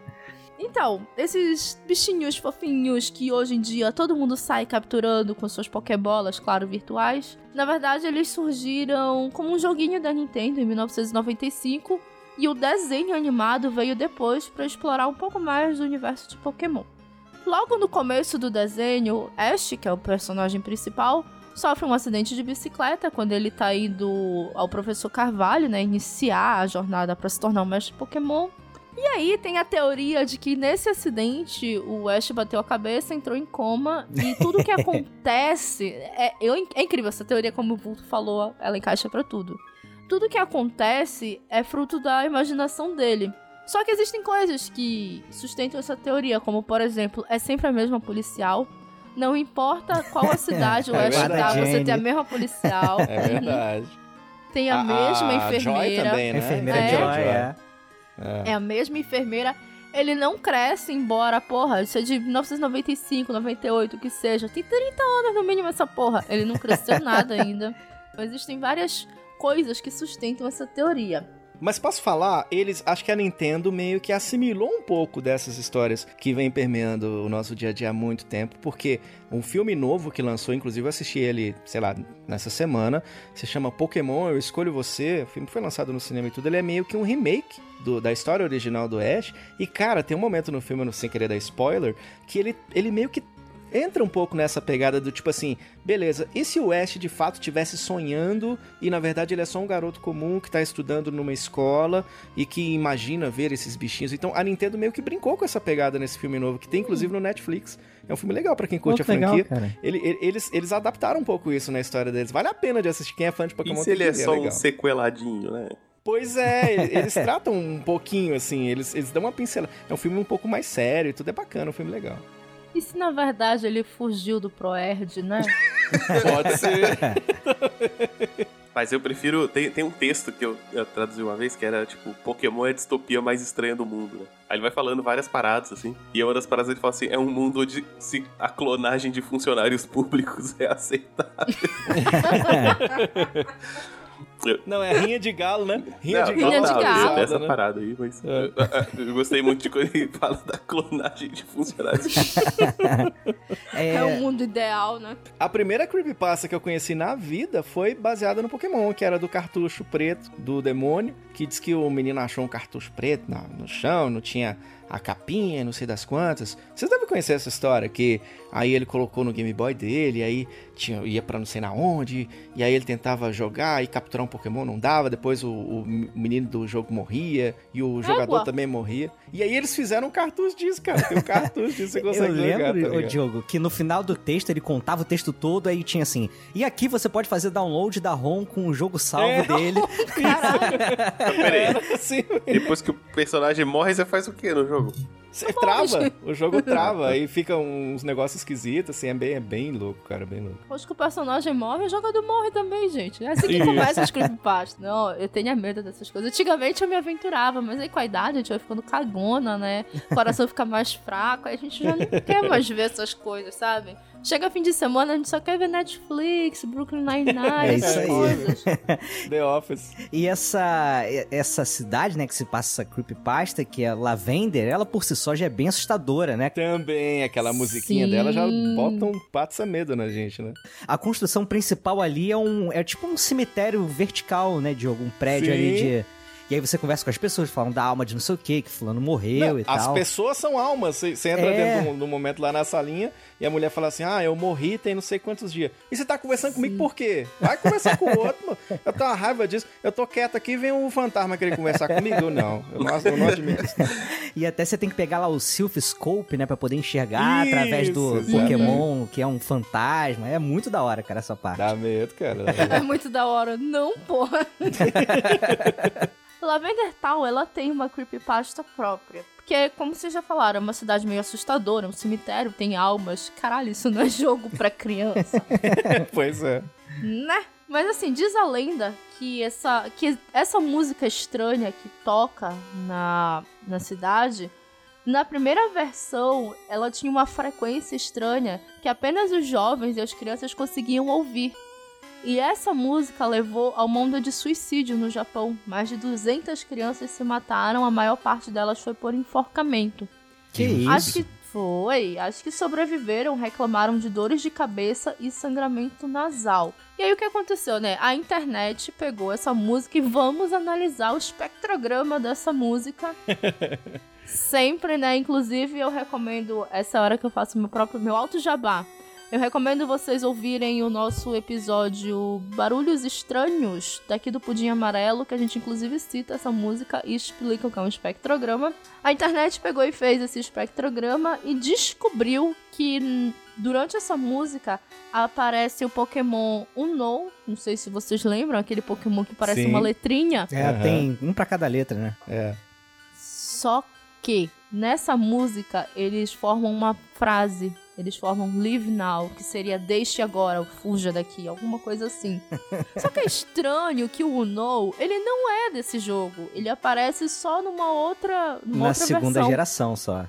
S2: Então, esses bichinhos fofinhos que hoje em dia todo mundo sai capturando com suas pokébolas, claro, virtuais, na verdade eles surgiram como um joguinho da Nintendo em 1995 e o desenho animado veio depois para explorar um pouco mais do universo de Pokémon. Logo no começo do desenho, Ash, que é o personagem principal, sofre um acidente de bicicleta quando ele tá indo ao professor Carvalho, né, iniciar a jornada para se tornar um mestre Pokémon. E aí tem a teoria de que nesse acidente o Ash bateu a cabeça, entrou em coma e tudo que acontece é, eu- é incrível essa teoria, como o Vulto falou, ela encaixa pra tudo. Tudo que acontece é fruto da imaginação dele. Só que existem coisas que sustentam essa teoria, como por exemplo, é sempre a mesma policial. Não importa qual a cidade o
S4: É
S2: Ash tá, você tem a mesma policial.
S4: É verdade.
S2: Tem a, mesma
S4: a Joy
S2: enfermeira.
S4: também,
S5: A
S4: né?
S5: enfermeira
S2: É.
S5: Joy, é.
S4: É.
S2: É a mesma enfermeira. Ele não cresce, embora, porra, isso é de 1995, 98, o que seja. Tem 30 anos no mínimo essa porra. Ele não cresceu nada ainda. Existem várias coisas que sustentam essa teoria.
S4: Mas posso falar, eles acho que a Nintendo meio que assimilou um pouco dessas histórias que vem permeando o nosso dia a dia há muito tempo, porque um filme novo que lançou, inclusive eu assisti ele, sei lá, nessa semana, se chama Pokémon Eu Escolho Você. O filme foi lançado no cinema e tudo, ele é meio que um remake do- da história original do Ash. E cara, tem um momento no filme, eu não sem querer dar spoiler, que ele, ele meio que entra um pouco nessa pegada do tipo assim, beleza, e se o Ash de fato estivesse sonhando e na verdade ele é só um garoto comum que tá estudando numa escola e que imagina ver esses bichinhos. Então a Nintendo meio que brincou com essa pegada nesse filme novo, que tem inclusive no Netflix. É um filme legal pra quem curte
S5: Pô,
S4: a
S5: legal,
S4: franquia.
S5: cara.
S4: Ele- ele- eles, eles adaptaram um pouco isso na história deles. Vale a pena de assistir. Quem é fã de Pokémon
S3: E se ele é
S4: ver,
S3: só um
S4: legal.
S3: sequeladinho, né?
S4: Pois é, ele- eles tratam um pouquinho assim, eles, eles dão uma pincelada. É um filme um pouco mais sério e tudo é bacana, um filme legal.
S2: E se na verdade ele fugiu do Proerd, né?
S4: Pode ser.
S3: Mas eu prefiro. Tem, tem um texto que eu, eu traduzi uma vez que era tipo: Pokémon é a distopia mais estranha do mundo, né? Aí ele vai falando várias paradas, assim. E uma das paradas ele fala assim: é um mundo onde se a clonagem de funcionários públicos é aceitável.
S4: Não, é rinha de galo, né? Rinha
S3: Não,
S4: de galo.
S2: Rinha de galo.
S3: essa
S4: né?
S3: parada aí, mas.
S4: É.
S3: Eu, gostei muito de quando ele fala da clonagem de funcionários.
S2: É,
S5: É,
S2: o mundo ideal, né?
S4: A primeira creepypasta que eu conheci na vida foi baseada no Pokémon, que era do cartucho preto do demônio, que diz que o menino achou um cartucho preto no chão, não tinha a capinha, não sei das quantas. Vocês devem conhecer essa história, que aí ele colocou no Game Boy dele, aí tinha, ia pra não sei na onde, e aí ele tentava jogar e capturar um Pokémon, não dava, depois o, o menino do jogo morria, e o jogador também morria. E aí eles fizeram um cartucho disso, cara. Tem um cartucho disso, você
S5: eu
S4: consegue jogar,
S5: lembro,
S4: tá ligado?
S5: Diogo, que no final do texto ele contava o texto todo, aí tinha assim, e aqui você pode fazer download da ROM com o jogo salvo
S4: É.
S5: dele.
S3: Peraí,
S4: Assim,
S3: depois que o personagem morre, você faz o que no jogo?
S4: Você trava, o jogo trava, aí fica uns negócios esquisitos, assim, é bem, é bem louco, cara, bem louco.
S2: Depois que o personagem morre, o jogador morre também, gente. É assim que começa as creepypastas. Não, eu tenho medo dessas coisas. Antigamente eu me aventurava, mas aí com a idade a gente vai ficando cagona, né? O coração fica mais fraco, aí a gente já não quer mais ver essas coisas, sabe? Chega fim de semana, a gente só quer ver Netflix, Brooklyn Nine-Nine,
S5: É isso
S2: essas
S5: aí.
S2: coisas.
S4: The Office.
S5: E essa, essa cidade, né, que se passa essa creepypasta, que é Lavender, ela por si só já é bem assustadora, né?
S4: Também, aquela musiquinha
S2: Sim.
S4: dela já bota um passa medo na gente, né?
S5: A construção principal ali é um é tipo um cemitério vertical, né, Diogo? Um prédio
S4: Sim.
S5: ali de E aí você conversa com as pessoas, falam da alma de não sei o que, que fulano morreu
S4: Não,
S5: e
S4: as
S5: tal.
S4: pessoas são almas. Você você entra
S5: É.
S4: dentro do, do momento lá na salinha e a mulher fala assim: Ah, eu morri tem não sei quantos dias. E você tá conversando comigo por quê? Vai conversar com o outro, mano. Eu tenho uma raiva disso. Eu tô quieto aqui e vem um fantasma querer conversar comigo. Eu não. Eu não, eu não admito isso.
S5: E até você tem que pegar lá o Sylph Scope, né, pra poder enxergar através do
S4: Isso,
S5: Pokémon, que é um fantasma. É muito da hora, cara, essa parte.
S4: Dá medo, cara. dá medo.
S2: É muito da hora. Não, porra. Lavender Town, ela tem uma creepypasta própria. Porque, como vocês já falaram, é uma cidade meio assustadora, um cemitério, tem almas. Caralho, isso não é jogo pra criança,
S4: pois é.
S2: né? Mas assim, diz a lenda que essa, que essa música estranha que toca na, na cidade, na primeira versão, ela tinha uma frequência estranha que apenas os jovens e as crianças conseguiam ouvir. E essa música levou a uma onda de suicídio no Japão. Mais de 200 crianças se mataram, a maior parte delas foi por enforcamento.
S5: Que isso?
S2: Acho que foi. Acho que sobreviveram, reclamaram de dores de cabeça e sangramento nasal. E aí o que aconteceu, né? A internet pegou essa música e vamos analisar o espectrograma dessa música. Sempre, né? Inclusive eu recomendo essa hora que eu faço meu próprio meu auto jabá. Eu recomendo vocês ouvirem o nosso episódio Barulhos Estranhos, daqui do Pudim Amarelo, que a gente inclusive cita essa música e explica o que é um espectrograma. A internet pegou e fez esse espectrograma e descobriu que durante essa música aparece o Pokémon Uno, não sei se vocês lembram, aquele Pokémon que parece
S4: Sim.
S2: uma letrinha.
S5: É,
S4: Aham.
S5: tem um pra cada letra, né?
S4: É.
S2: Só que nessa música eles formam uma frase. Eles formam live now, que seria deixe agora, ou fuja daqui, alguma coisa assim. Só que é estranho que o Uno, ele não é desse jogo. Ele aparece só numa outra, numa
S5: Na
S2: outra
S5: segunda
S2: versão.
S5: geração só.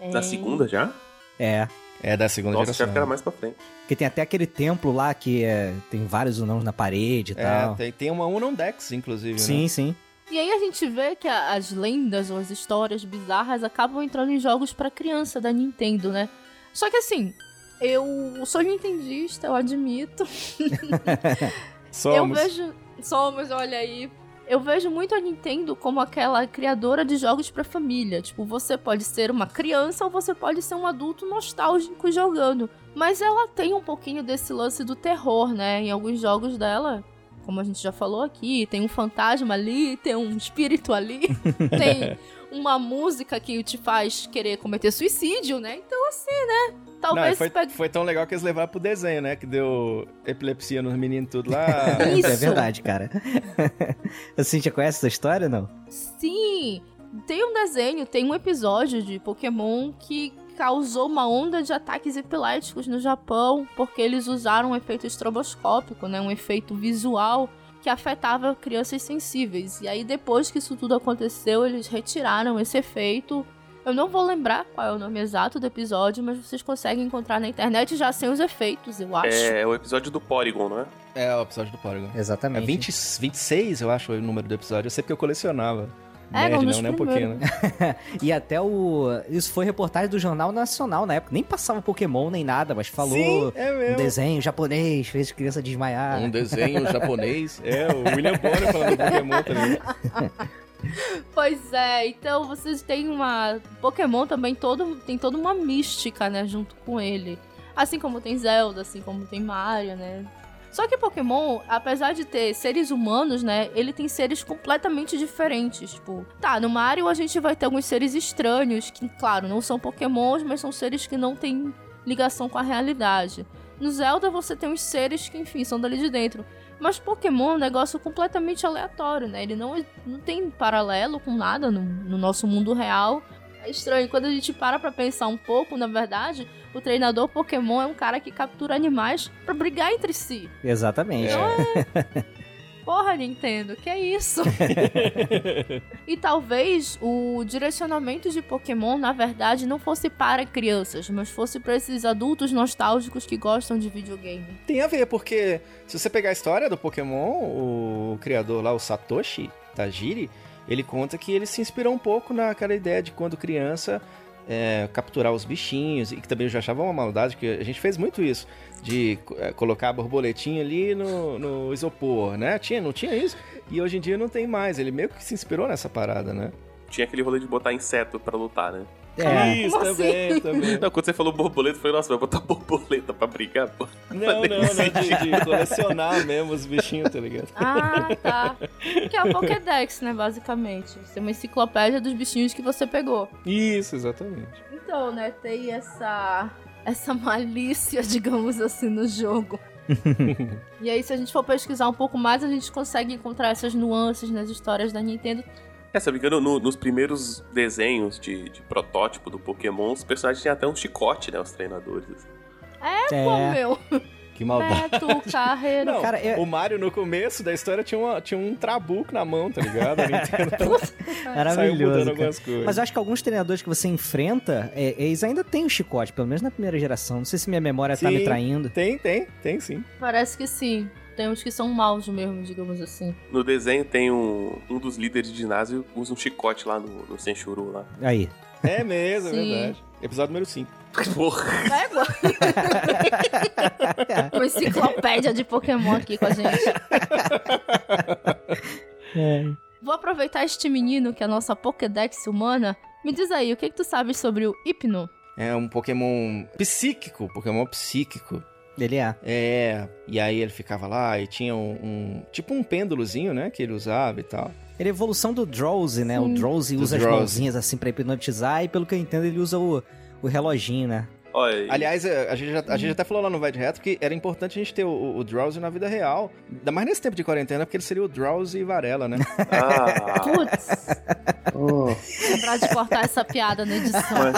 S2: É.
S3: Na segunda já?
S5: É.
S4: É da segunda
S3: Nossa,
S4: geração.
S3: que era mais pra frente.
S5: Porque tem até aquele templo lá que é, tem vários unãos na parede e
S4: É,
S5: tal.
S4: tem, tem uma Unon Dex, inclusive.
S5: Sim,
S4: Né?
S5: sim.
S2: E aí a gente vê que a- as lendas ou as histórias bizarras acabam entrando em jogos pra criança da Nintendo, né? Só que assim, eu sou nintendista, eu admito.
S4: Somos.
S2: Eu vejo. Somos, olha aí. Eu vejo muito a Nintendo como aquela criadora de jogos pra família. Tipo, você pode ser uma criança ou você pode ser um adulto nostálgico jogando. Mas ela tem um pouquinho desse lance do terror, né? Em alguns jogos dela, como a gente já falou aqui, tem um fantasma ali, tem um espírito ali, tem uma música que te faz querer cometer suicídio, né? Então, assim, né?
S4: Não,
S2: Talvez
S4: foi,
S2: pegue-
S4: foi tão legal que eles levaram pro desenho, né? Que deu epilepsia nos meninos tudo lá.
S2: Isso.
S5: É verdade, cara. A Cintia conhece essa história, não?
S2: Sim! Tem um desenho, tem um episódio de Pokémon que causou uma onda de ataques epiléticos no Japão, porque eles usaram um efeito estroboscópico, né? Um efeito visual que afetava crianças sensíveis. E aí, depois que isso tudo aconteceu, eles retiraram esse efeito. Eu não vou lembrar qual é o nome exato do episódio, mas vocês conseguem encontrar na internet já sem os efeitos, eu acho.
S3: É o episódio do Porygon, não é?
S4: é, o episódio do Porygon. É
S5: Exatamente.
S4: 20, 26, eu acho, o número do episódio. Eu sei porque eu colecionava.
S2: É,
S4: Nerd,
S2: um
S4: não, nem um pouquinho, né?
S5: E até o. Isso foi reportagem do Jornal Nacional na época. Nem passava Pokémon nem nada, mas falou
S4: Sim, é
S5: um desenho japonês, fez criança desmaiar.
S4: Um desenho japonês. É, o William Bonner falando do Pokémon também.
S2: Pois é, então vocês têm uma. Pokémon também todo, tem toda uma mística, né, junto com ele. Assim como tem Zelda, assim como tem Mario, né? Só que Pokémon, apesar de ter seres humanos, né, ele tem seres completamente diferentes. Tipo, tá, no Mario a gente vai ter alguns seres estranhos, que, claro, não são Pokémons, mas são seres que não têm ligação com a realidade. No Zelda você tem uns seres que, enfim, são dali de dentro. Mas Pokémon é um negócio completamente aleatório, né? Ele não, não tem paralelo com nada no, no nosso mundo real. É estranho, quando a gente para pra pensar um pouco, na verdade, o treinador Pokémon é um cara que captura animais pra brigar entre si.
S5: Exatamente.
S4: É.
S2: Porra, Nintendo, que é isso? e talvez o direcionamento de Pokémon, na verdade, não fosse para crianças, mas fosse para esses adultos nostálgicos que gostam de videogame.
S4: Tem a ver, porque se você pegar a história do Pokémon, o criador lá, o Satoshi Tajiri, ele conta que ele se inspirou um pouco naquela ideia de quando criança é, capturar os bichinhos, e que também eu já achava uma maldade, que a gente fez muito isso, de é, colocar a borboletinha ali no, no isopor, né? Tinha, não tinha isso? E hoje em dia não tem mais, ele meio que se inspirou nessa parada, né?
S3: Tinha aquele rolê de botar inseto pra lutar, né?
S5: É.
S4: Isso,
S2: Como
S4: também,
S2: assim?
S4: também.
S3: Não, quando você falou borboleta, eu falei, nossa, vai botar borboleta pra brincar, pô.
S4: Não, não, não, de, de colecionar mesmo os bichinhos, tá ligado?
S2: Ah, tá. Que é a Pokédex, né, basicamente. Você tem uma enciclopédia dos bichinhos que você pegou.
S4: Isso, exatamente.
S2: Então, né, tem essa essa malícia, digamos assim, no jogo. e aí, se a gente for pesquisar um pouco mais, a gente consegue encontrar essas nuances nas histórias da Nintendo.
S3: É, se eu me engano, no- nos primeiros desenhos de, de protótipo do Pokémon, os personagens tinham até um chicote, né? Os treinadores. assim.
S2: Pô,
S5: É.
S2: meu,
S4: Que maldade.
S2: Carreiro.
S4: Não,
S5: Cara, é-
S4: o Mario no começo da história tinha, uma, tinha um trabuco na mão, tá ligado? A Nintendo
S5: Maravilhoso. cara.
S4: algumas coisas.
S5: Mas eu acho que alguns treinadores que você enfrenta, é, eles ainda têm o chicote, pelo menos na primeira geração. Não sei se minha memória tá
S4: Sim.
S5: me traindo.
S4: Tem, tem, tem sim.
S2: Parece que sim. Tem uns que são maus mesmo, digamos assim.
S3: No desenho tem um, um dos líderes de ginásio usa um chicote lá no, no Senshuru lá.
S5: Aí.
S4: É mesmo, é
S2: Sim.
S4: verdade. Episódio número 5.
S3: Porra.
S2: Pégua. Uma enciclopédia de Pokémon aqui com a gente. Vou aproveitar este menino, que é a nossa Pokédex humana. Me diz aí, o que, que tu sabes sobre o Hypno?
S4: É um Pokémon psíquico, Pokémon psíquico.
S5: Ele é.
S4: É, e aí ele ficava lá e tinha um, um- tipo um pêndulozinho, né, que ele usava e tal.
S5: Ele é a evolução do Drowsy, né? O. Drowsy usa as
S4: Drowsy.
S5: mãozinhas assim pra hipnotizar e pelo que eu entendo ele usa o, o reloginho, né?
S3: Olha,
S4: Aliás, é, a gente, já, a gente até falou lá no Vai de Retro que era importante a gente ter o, o Drowsy na vida real. Ainda mais nesse tempo de quarentena, porque ele seria o Drowsy e Varela, né?
S3: ah,
S2: Putz, lembrar de cortar essa piada na edição.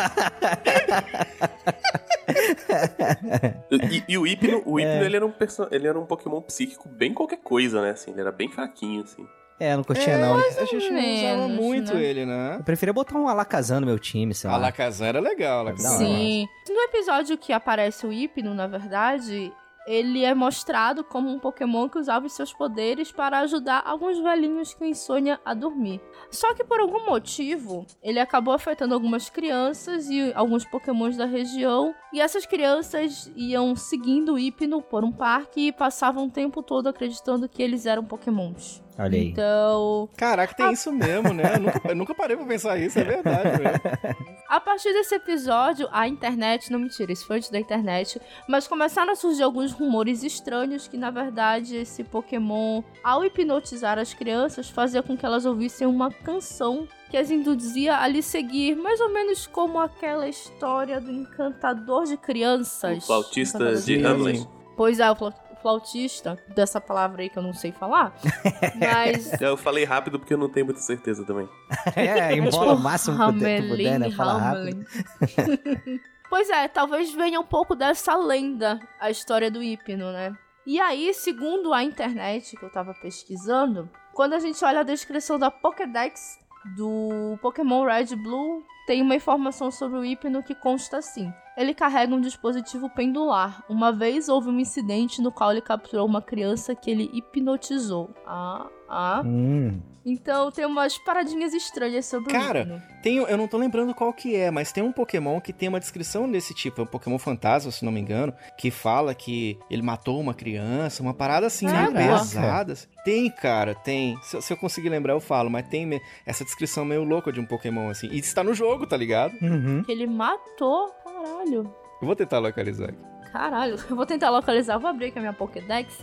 S3: e, e o Hypno, o
S5: É.
S3: Hypno ele, era um perso- ele era um Pokémon psíquico bem qualquer coisa, né? Assim, ele era bem fraquinho, assim.
S5: É, não curtia não.
S4: a gente não usava muito
S2: né?
S4: ele, né?
S5: Eu preferia botar um Alakazam no meu time, sei lá.
S4: A Lacazan era legal, a Lacazan.
S5: Da hora.
S2: Sim. No episódio que aparece o Hypno, na verdade, ele é mostrado como um Pokémon que usava os seus poderes para ajudar alguns velhinhos com insônia a dormir. Só que por algum motivo, ele acabou afetando algumas crianças e alguns Pokémons da região. E essas crianças iam seguindo o Hypno por um parque e passavam o tempo todo acreditando que eles eram Pokémons.
S5: Olha aí.
S2: Então,
S4: Caraca, tem isso mesmo, né? Eu nunca, eu nunca parei pra pensar isso, é verdade mesmo.
S2: A partir desse episódio, a internet, não mentira, isso foi antes da internet, mas começaram a surgir alguns rumores estranhos que, na verdade, esse Pokémon, ao hipnotizar as crianças, fazia com que elas ouvissem uma canção que as induzia a lhe seguir, mais ou menos como aquela história do encantador de crianças.
S3: O flautista de. Hamlet.
S2: Pois é, o fla- o flautista, dessa palavra aí que eu não sei falar, mas...
S3: Eu falei rápido porque eu não tenho muita certeza também.
S5: É, embola o máximo que tu
S2: Hamelin,
S5: puder, né? Fala rápido.
S2: Hamelin. pois é, talvez venha um pouco dessa lenda, a história do Hipno, né? E aí, segundo a internet que eu tava pesquisando, quando a gente olha a descrição da Pokédex do Pokémon Red Blue, tem uma informação sobre o Hipno que consta assim. Ele carrega um dispositivo pendular. Uma vez houve um incidente no qual ele capturou uma criança que ele hipnotizou. Ah, ah.
S5: Hum.
S2: Então tem umas paradinhas estranhas sobre
S4: Cara,
S2: o Hipno.
S4: Tem, eu não tô lembrando qual que é, mas tem um Pokémon que tem uma descrição desse tipo, é um Pokémon fantasma, se não me engano, que fala que ele matou uma criança, uma parada assim, meio
S2: Caraca.
S4: pesada. assim. Tem, cara, tem. Se, eu- se eu conseguir lembrar, eu falo, mas tem me- essa descrição meio louca de um Pokémon assim. E está no jogo, tá ligado?
S5: Uhum.
S2: Ele matou. Caralho.
S4: Eu vou tentar localizar aqui.
S2: Caralho. Eu vou tentar localizar. Vou abrir aqui a minha Pokédex.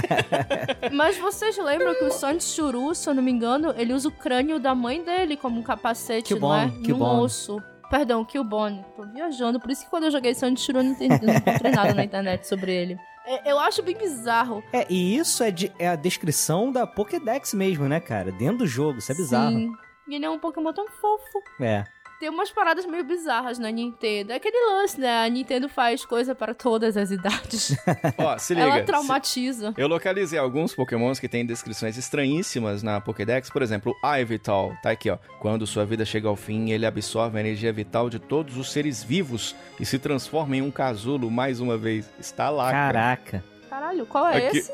S2: Mas vocês lembram que o Sandshuru, se eu não me engano, ele usa o crânio da mãe dele como um capacete, não é?
S5: Cubone,
S2: E um
S5: Cubone.
S2: osso. Perdão, Killbone. Tô viajando. Por isso que quando eu joguei Sandshuru eu não, entendi, não encontrei nada na internet sobre ele. É, Eu acho bem bizarro.
S5: É, e isso é, de- é a descrição da Pokédex mesmo, né, cara? Dentro do jogo, isso é bizarro.
S2: Sim. E ele é um Pokémon tão fofo.
S5: É.
S2: Tem umas paradas meio bizarras na Nintendo. É aquele lance, né? A Nintendo faz coisa para todas as idades.
S4: Ó, se liga.
S2: Ela
S4: se-
S2: traumatiza.
S4: Eu localizei alguns pokémons que têm descrições estranhíssimas na Pokédex. Por exemplo, Ivytal. Tá aqui, ó. Quando sua vida chega ao fim, ele absorve a energia vital de todos os seres vivos e se transforma em um casulo mais uma vez. Está lá, cara.
S5: Caraca.
S2: Caralho, qual é
S4: Aqui-
S2: esse?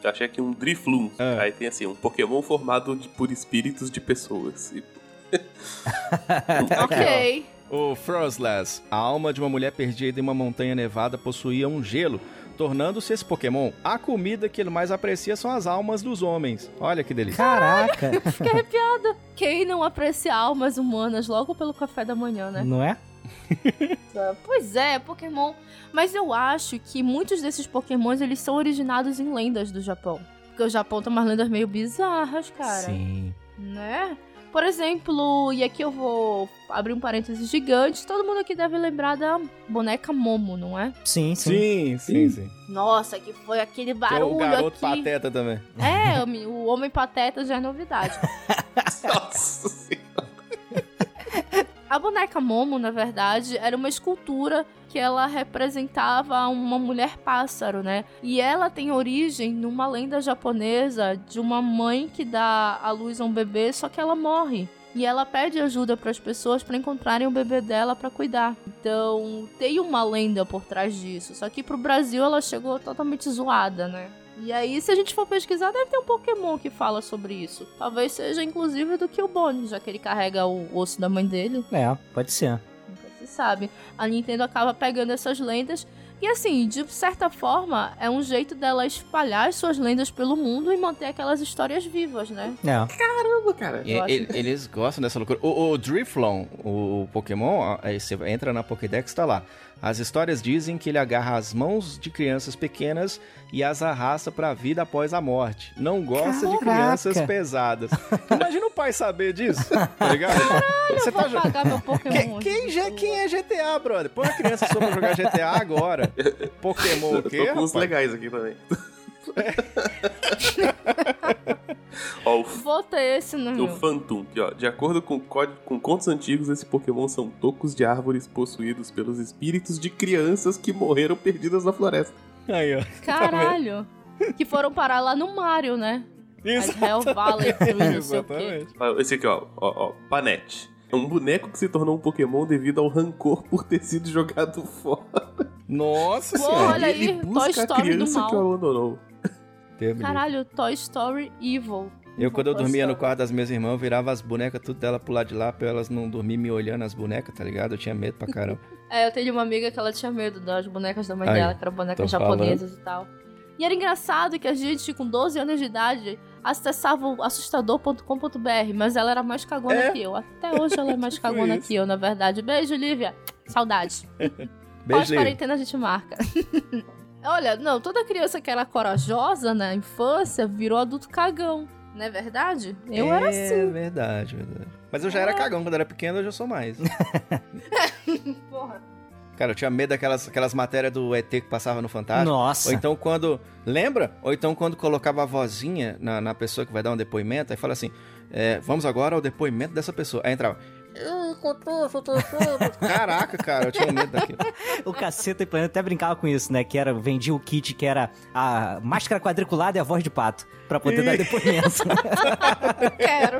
S3: Eu achei aqui um Drifloon.
S4: Ah.
S3: Aí tem assim, um Pokémon formado de- por espíritos de pessoas. E-
S2: Ok.
S4: O Frostless, a alma de uma mulher perdida em uma montanha nevada, possuía um gelo, tornando-se esse Pokémon. A comida que ele mais aprecia são as almas dos homens. Olha que delícia.
S5: Caraca!
S2: Fiquei arrepiada. Quem não aprecia almas humanas logo pelo café da manhã, né?
S5: Não é?
S2: Pois é, Pokémon. Mas eu acho que muitos desses Pokémons eles são originados em lendas do Japão. Porque o Japão tem umas lendas meio bizarras, cara.
S4: Sim.
S2: Né? Por exemplo, e aqui eu vou abrir um parênteses gigante. Todo mundo aqui deve lembrar da boneca Momo, não é?
S5: Sim, sim.
S4: Sim, sim, sim.
S2: Nossa, que foi aquele
S4: Que é
S2: barulho
S4: o garoto
S2: aqui.
S4: pateta também.
S2: É, o o homem pateta já é novidade.
S3: Nossa senhora.
S2: A boneca Momo, na verdade, era uma escultura que ela representava uma mulher pássaro, né? E ela tem origem numa lenda japonesa de uma mãe que dá à luz a um bebê, só que ela morre. E ela pede ajuda para as pessoas para encontrarem o bebê dela para cuidar. Então, tem uma lenda por trás disso. Só que pro Brasil ela chegou totalmente zoada, né? E aí, se a gente for pesquisar, deve ter um Pokémon que fala sobre isso. Talvez seja inclusive do Killbone, já que ele carrega o osso da mãe dele.
S5: É, pode ser.
S2: Nunca se sabe. A Nintendo acaba pegando essas lendas. E assim, de certa forma, é um jeito dela espalhar as suas lendas pelo mundo e manter aquelas histórias vivas, né?
S5: É.
S3: Caramba, cara.
S4: E-
S2: Eu acho-
S4: e- Eles gostam dessa loucura. O, o Driflon, o Pokémon, você entra na Pokédex, tá lá. As histórias dizem que ele agarra as mãos de crianças pequenas e as arrasta pra vida após a morte. Não gosta de
S5: Caraca.
S4: crianças pesadas. Imagina o pai saber disso, tá ligado? Você
S2: Eu vou
S4: tá jo-
S2: pagar meu Pokémon.
S4: Quem, quem, já- quem é GTA, brother? Põe a criança só pra jogar GTA agora. Pokémon o
S3: Eu
S4: quê,
S3: tô com uns legais aqui também. ó, o,
S2: Vou ter esse no
S3: o
S2: meu.
S3: Phantom, aqui, ó. De acordo com, código, com contos antigos, esse Pokémon são tocos de árvores possuídos pelos espíritos de crianças que morreram perdidas na floresta.
S4: Aí, ó.
S2: Caralho. Que foram parar lá no Mario, né? As Hell Valley Tree, não sei o quê.
S4: Exatamente.
S3: Ah, Esse aqui, ó, ó, ó, Panete. É um boneco que se tornou um Pokémon devido ao rancor por ter sido jogado fora.
S4: Nossa
S2: Pô,
S4: senhora.
S2: olha
S3: Ele
S2: aí,
S3: busca
S2: Toy
S3: a
S2: Story do mal.
S3: que o abandonou.
S4: Deus.
S2: Caralho, Toy Story Evil.
S4: Eu, quando eu dormia no quarto das minhas irmãs, eu virava as bonecas tudo dela pro lado de lá pra elas não dormir me olhando as bonecas, tá ligado? Eu tinha medo pra caramba.
S2: É, eu tenho uma amiga que ela tinha medo das bonecas da mãe
S4: Aí,
S2: dela, que eram bonecas japonesas e tal. E era engraçado que a gente, com 12 anos de idade, acessava o assustador.com.br, mas ela era mais cagona
S4: É?
S2: que eu. Até hoje ela é mais cagona que eu, na verdade. Beijo, Lívia. Saudade.
S4: Beijo.
S2: Pós-quarentena a gente marca. Olha, não, toda criança que era corajosa na infância virou adulto cagão. Não é verdade? Eu era
S4: É
S2: assim.
S4: verdade, verdade. Mas eu já era cagão quando era pequeno, hoje eu sou mais.
S2: Porra.
S4: Cara, eu tinha medo daquelas aquelas matérias do ET que passava no Fantástico.
S5: Nossa.
S4: Ou então quando. Lembra? Ou então quando colocava a vozinha na, na pessoa que vai dar um depoimento, aí fala assim: é, vamos agora ao depoimento dessa pessoa. Aí entrava. Caraca, cara, eu tinha medo daquilo.
S5: O Caceta e Planeta até brincava com isso, né? Que era, vendia o kit que era a máscara quadriculada e a voz de pato. Pra poder dar depoimento.
S2: Quero.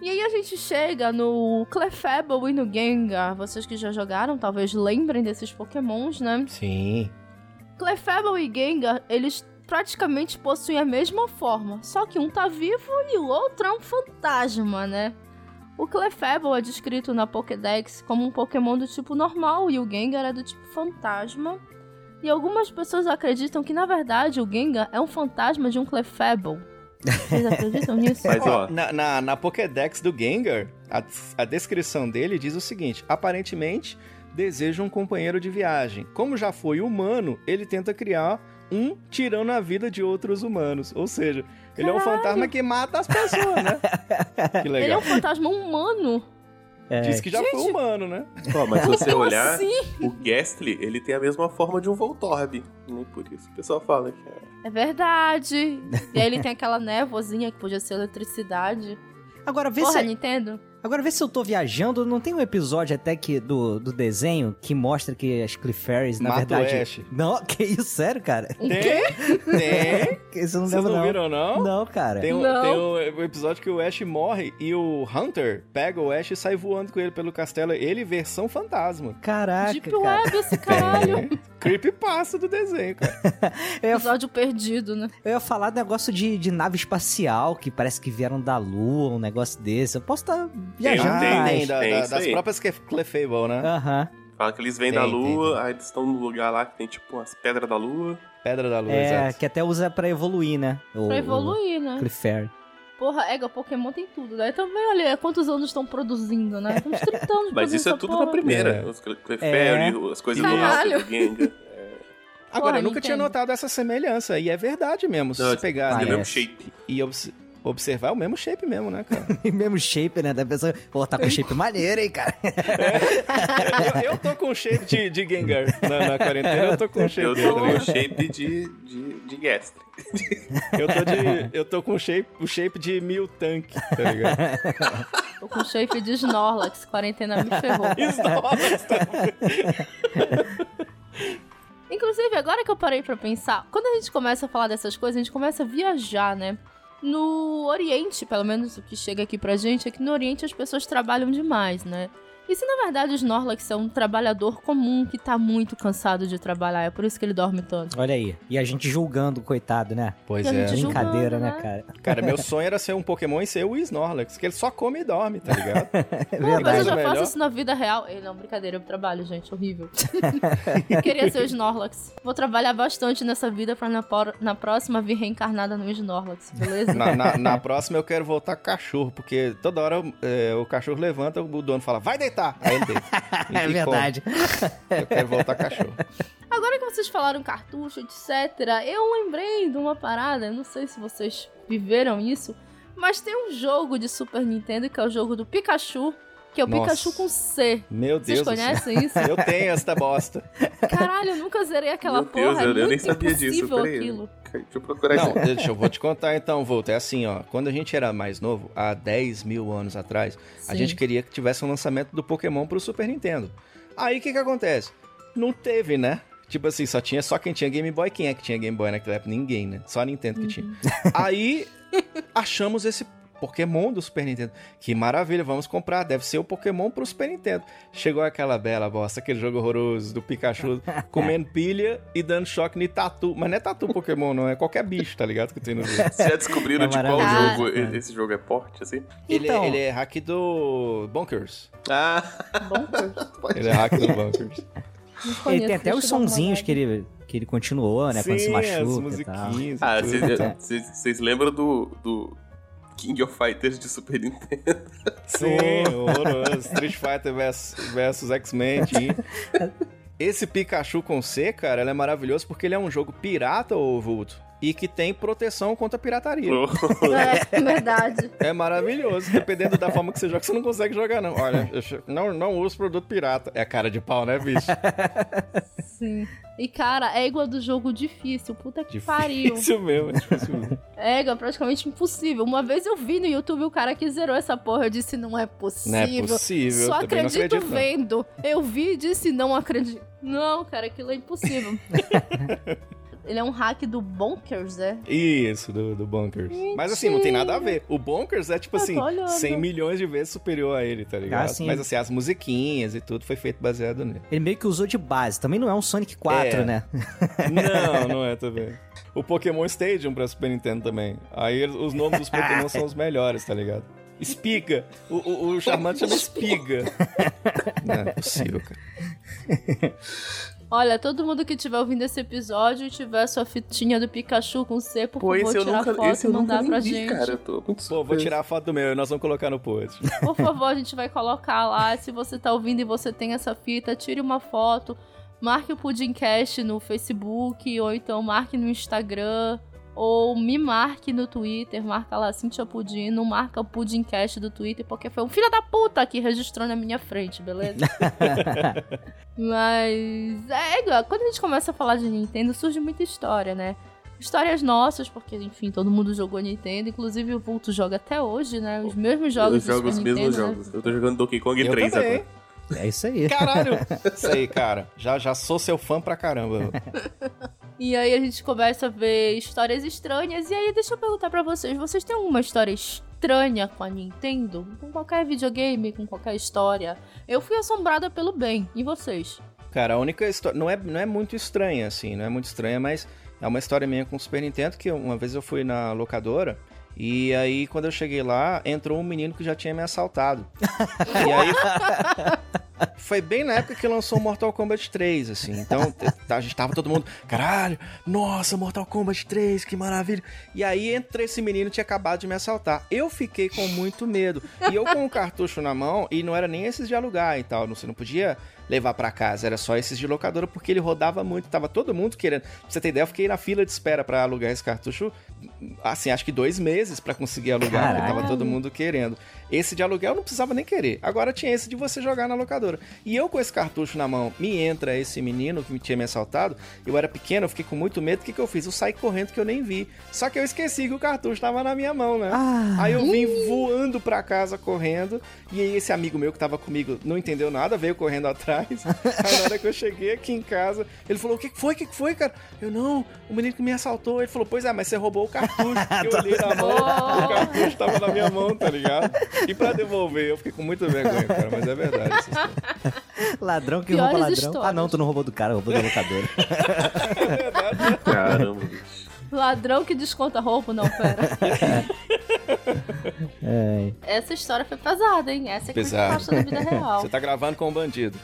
S2: e aí a gente chega no Clefable e no Gengar. Vocês que já jogaram, talvez lembrem desses pokémons, né?
S4: Sim.
S2: Clefable e Gengar, eles praticamente possuem a mesma forma. Só que um tá vivo e o outro é um fantasma, né? O Clefable é descrito na Pokédex como um Pokémon do tipo normal e o Gengar é do tipo fantasma. E algumas pessoas acreditam que, na verdade, o Gengar é um fantasma de um Clefable. Vocês acreditam nisso?
S3: Mas, ó,
S4: Na, na, na Pokédex do Gengar, a, a descrição dele diz o seguinte: aparentemente deseja um companheiro de viagem. Como já foi humano, ele tenta criar um tirando a vida de outros humanos. Ou seja, ele é um fantasma que mata as pessoas, né? Que
S2: Ele é
S4: legal.
S2: um fantasma humano.
S5: É,
S4: Diz que já foi
S2: Gente.
S4: humano, né?
S3: ó, mas se você olhar,
S2: assim?
S3: o Gastly, ele tem a mesma forma de um Voltorb. Nem por isso o pessoal fala que é.
S2: É verdade. E aí ele tem aquela névoazinha que podia ser eletricidade.
S5: Agora vê,
S2: Porra,
S5: se,
S2: Nintendo.
S5: Agora vê se eu tô viajando. Não tem um episódio até que do, do desenho que mostra que as Clefairies, na
S4: Mata o
S5: verdade.
S4: Ash.
S5: Não, que isso, sério, cara?
S4: Tem?
S2: quê?
S4: Tem.
S5: Isso não
S4: Vocês
S5: lembro,
S4: não
S5: não.
S4: viram, não?
S5: Não, cara.
S4: Tem, um,
S2: Não.
S4: tem um, episódio que o Ash morre e o Hunter pega o Ash e sai voando com ele pelo castelo. Ele, versão fantasma.
S5: Caraca,
S2: Deep
S5: cara.
S2: Web esse caralho.
S4: creepypasta do desenho, cara.
S5: Eu
S2: Episódio perdido, né?
S5: eu ia falar negócio de, de nave espacial, que parece que vieram da Lua, um negócio desse. Eu posso estar viajando.
S3: tem,
S5: mas-
S4: Tem, da-
S3: tem
S4: da-
S3: isso
S4: das
S3: aí.
S4: próprias Clef- Clefable, né?
S5: Aham.
S3: Fala que eles vêm
S4: Tem,
S3: da
S4: tem,
S3: lua,
S4: tem.
S3: aí eles estão num lugar lá que tem tipo umas pedras da lua.
S4: Pedra da Lua,
S5: É,
S4: exato.
S5: que até usa pra evoluir, né? O,
S2: Pra
S5: o
S2: evoluir, né?
S5: Clefairy.
S2: Porra, Ega, Pokémon tem tudo, né? Também, olha, quantos anos estão produzindo, né? Tem uns 30 anos
S3: Mas isso é tudo
S2: essa
S3: na
S2: porra.
S3: primeira.
S4: É.
S3: Os Cle- Clefairy, as coisas do
S2: Caralho.
S3: Do Gengar.
S4: Agora,
S2: Porra,
S4: eu nunca tinha notado essa semelhança, e é verdade mesmo. Se
S3: Não,
S4: pegar
S3: é o mesmo shape.
S4: e obs- observar, é o mesmo shape mesmo, né, cara?
S5: E mesmo shape, né? Da pessoa, pô, tá com shape maneiro, hein, cara?
S4: eu, eu tô com shape de, de Gengar na, na quarentena, eu tô com shape
S3: Eu tô com
S4: ligado?
S3: shape de, de, de Gastry.
S4: Eu tô, de, eu tô com shape, o shape de Mil Tank, tá ligado?
S2: Tô com shape de Snorlax, quarentena me ferrou. Inclusive, agora que eu parei pra pensar, quando a gente começa a falar dessas coisas, a gente começa a viajar, né? No Oriente, pelo menos o que chega aqui pra gente, é que no Oriente as pessoas trabalham demais, né? E se na verdade o Snorlax é um trabalhador comum que tá muito cansado de trabalhar, é por isso que ele dorme tanto.
S5: Olha aí. E a gente julgando, coitado, né?
S4: Pois
S2: E a
S4: é.
S2: gente julga-
S5: Brincadeira, né,
S2: né?
S5: cara?
S4: Cara, meu sonho era ser um Pokémon e ser o Snorlax, que ele só come e dorme, tá ligado?
S5: É
S2: mas eu
S5: verdade.
S2: já
S4: Melhor.
S2: faço isso na vida real. Ei, não, brincadeira, eu trabalho, gente, horrível. Queria ser o Snorlax. Vou trabalhar bastante nessa vida pra na, por- na próxima vir reencarnada no Snorlax, beleza?
S4: Na, na- na próxima eu quero voltar com cachorro, porque toda hora é, o cachorro levanta, o dono fala, vai deitar! Aí ele deita.
S5: É
S4: e
S5: verdade.
S4: come. Eu quero voltar cachorro.
S2: Agora que vocês falaram cartucho, etc., eu lembrei de uma parada, não sei se vocês viveram isso, mas tem um jogo de Super Nintendo que é o jogo do Pikachu, que é o
S4: Nossa.
S2: Pikachu com C.
S4: Meu
S2: Vocês
S4: Deus céu.
S2: conhecem isso?
S4: Eu tenho esta bosta.
S2: Caralho, eu nunca zerei aquela
S3: Meu Deus,
S2: porra,
S3: eu,
S2: é
S3: eu nem sabia disso. Peraí.
S2: aquilo.
S3: Deixa eu procurar
S4: Não,
S3: isso.
S4: deixa eu vou te contar então, Volta. É assim, ó. Quando a gente era mais novo, há 10 mil anos atrás, a
S2: Sim.
S4: gente queria que tivesse um lançamento do Pokémon pro Super Nintendo. Aí o que que acontece? Não teve, né? Tipo assim, só tinha só quem tinha Game Boy. Quem é que tinha Game Boy naquela época? Ninguém, né? Só a Nintendo que tinha. Aí achamos esse Pokémon do Super Nintendo. Que maravilha, vamos comprar. Deve ser o Pokémon pro Super Nintendo. Chegou aquela bela bosta, aquele jogo horroroso do Pikachu comendo pilha e dando choque em tatu. Mas não é tatu Pokémon, não. É qualquer bicho, tá ligado? Que tem no jogo.
S3: Vocês já descobriram
S5: É
S3: de qual jogo esse jogo é porte, assim?
S4: Ele,
S5: Então.
S4: é, ele é hack do Bonkers.
S3: Ah,
S2: Bom,
S4: Ele é hack do Bonkers.
S2: não
S5: Ele tem até os sonzinhos que ele, que ele continuou, né? quando se
S4: Sim,
S5: machuca.
S4: as
S5: e tal.
S4: musiquinhas.
S3: ah vocês vocês lembram do, do King of Fighters de Super Nintendo?
S4: Sim, horroroso. Street Fighter versus, versus X-Men. Esse Pikachu com C, cara, ele é maravilhoso porque ele é um jogo pirata, ô Vulto. E que tem proteção contra a pirataria.
S2: É, verdade.
S4: É maravilhoso. Dependendo da forma que você joga, você não consegue jogar, não. Olha, não, não uso produto pirata. É cara de pau, né, bicho?
S2: Sim. E, cara, é igual do jogo difícil. Puta que pariu.
S4: Difícil mesmo, é difícil mesmo.
S2: É, igual, praticamente impossível. Uma vez eu vi no YouTube o cara que zerou essa porra. Eu disse, não é possível.
S4: Não é possível.
S2: Só acredito,
S4: acredito,
S2: vendo. Eu vi e disse, não acredito. Não, cara, aquilo é impossível. Ele é um hack do Bonkers, é?
S4: Isso, do, do Bonkers. Mas assim, não tem nada a ver. O Bonkers é tipo
S2: Eu
S4: assim,
S2: olhando.
S4: 100 milhões de vezes superior a ele, tá ligado?
S5: Ah, sim.
S4: Mas assim, as musiquinhas e tudo foi feito baseado nele.
S5: Ele meio que usou de base. Também não é um Sonic 4,
S4: É.
S5: né?
S4: Não, não é também. O Pokémon Stadium pra Super Nintendo também. Aí os nomes dos Pokémon são os melhores, tá ligado? Espiga. O, o, o Charmander chama Espiga. Não é possível, cara.
S2: Olha, todo mundo que estiver ouvindo esse episódio e tiver sua fitinha do Pikachu com C, por
S3: Pô,
S2: favor,
S3: esse eu
S2: tirar
S3: nunca,
S2: foto
S3: esse
S2: e mandar pra
S3: vi,
S2: gente.
S3: cara. Eu tô muito
S4: Pô, vou tirar a foto do meu e nós vamos colocar no post.
S2: Por favor, a gente vai colocar lá. Se você tá ouvindo e você tem essa fita, tire uma foto. Marque o Pudimcast no Facebook, ou então marque no Instagram, ou me marque no Twitter, marca lá Cintia Pudim, não marca o Pudimcast do Twitter, porque foi um filho da puta que registrou na minha frente, beleza? Mas é igual, quando a gente começa a falar de Nintendo, surge muita história, né? Histórias nossas, porque, enfim, todo mundo jogou Nintendo, inclusive o Vulto joga até hoje, né? Os mesmos jogos
S3: Eu jogo os mesmos
S2: Nintendo, né?
S3: jogos. Eu tô jogando Donkey Kong
S4: Eu
S3: 3
S4: também.
S3: agora.
S5: É isso aí.
S4: Caralho! Isso aí, cara. Já, já sou seu fã pra caramba.
S2: E aí a gente começa a ver histórias estranhas. E aí, deixa eu perguntar pra vocês: vocês têm alguma história estranha com a Nintendo? Com qualquer videogame, com qualquer história? Eu fui assombrada pelo bem. E vocês?
S4: Cara, a única história. Não é, não é muito estranha, assim, não é muito estranha, mas é uma história minha com o Super Nintendo que uma vez eu fui na locadora. E aí, quando eu cheguei lá, entrou um menino que já tinha me assaltado. e aí. Foi bem na época que lançou Mortal Kombat 3, assim. Então, a gente tava todo mundo, caralho, nossa, Mortal Kombat 3, que maravilha. E aí, entra esse menino tinha acabado de me assaltar. Eu fiquei com muito medo. E eu com o cartucho na mão, e não era nem esses de alugar e tal. Você não podia levar para casa, era só esses de locadora, porque ele rodava muito, tava todo mundo querendo. Pra você ter ideia, eu fiquei na fila de espera para alugar esse cartucho, assim, acho que dois meses para conseguir alugar, Caraca. porque tava todo mundo querendo. Esse de aluguel não precisava nem querer. Agora tinha esse de você jogar na locadora. E eu com esse cartucho na mão, me entra esse menino que tinha me assaltado. Eu era pequeno, eu fiquei com muito medo. O que, que eu fiz? Eu saí correndo que eu nem vi. Só que eu esqueci que o cartucho tava na minha mão, né? Ah, aí eu vim voando pra casa correndo. E aí esse amigo meu que tava comigo não entendeu nada, veio correndo atrás. Aí na hora que eu cheguei aqui em casa, ele falou: O que foi? O que foi, cara? Eu não, o menino que me assaltou. Ele falou: Pois é, mas você roubou o cartucho. eu olhei na mão, o cartucho tava na minha mão, tá ligado? E pra devolver, eu fiquei com muita vergonha, cara, mas é verdade.
S5: ladrão que Piores rouba ladrão. Histórias. Ah, não, tu não roubou do cara, roubou da locadora.
S3: é verdade. Caramba, bicho.
S2: Ladrão que desconta roubo, não, pera. é. Essa história foi pesada, hein? Essa é que Pesado. da vida real.
S4: Você tá gravando com um bandido.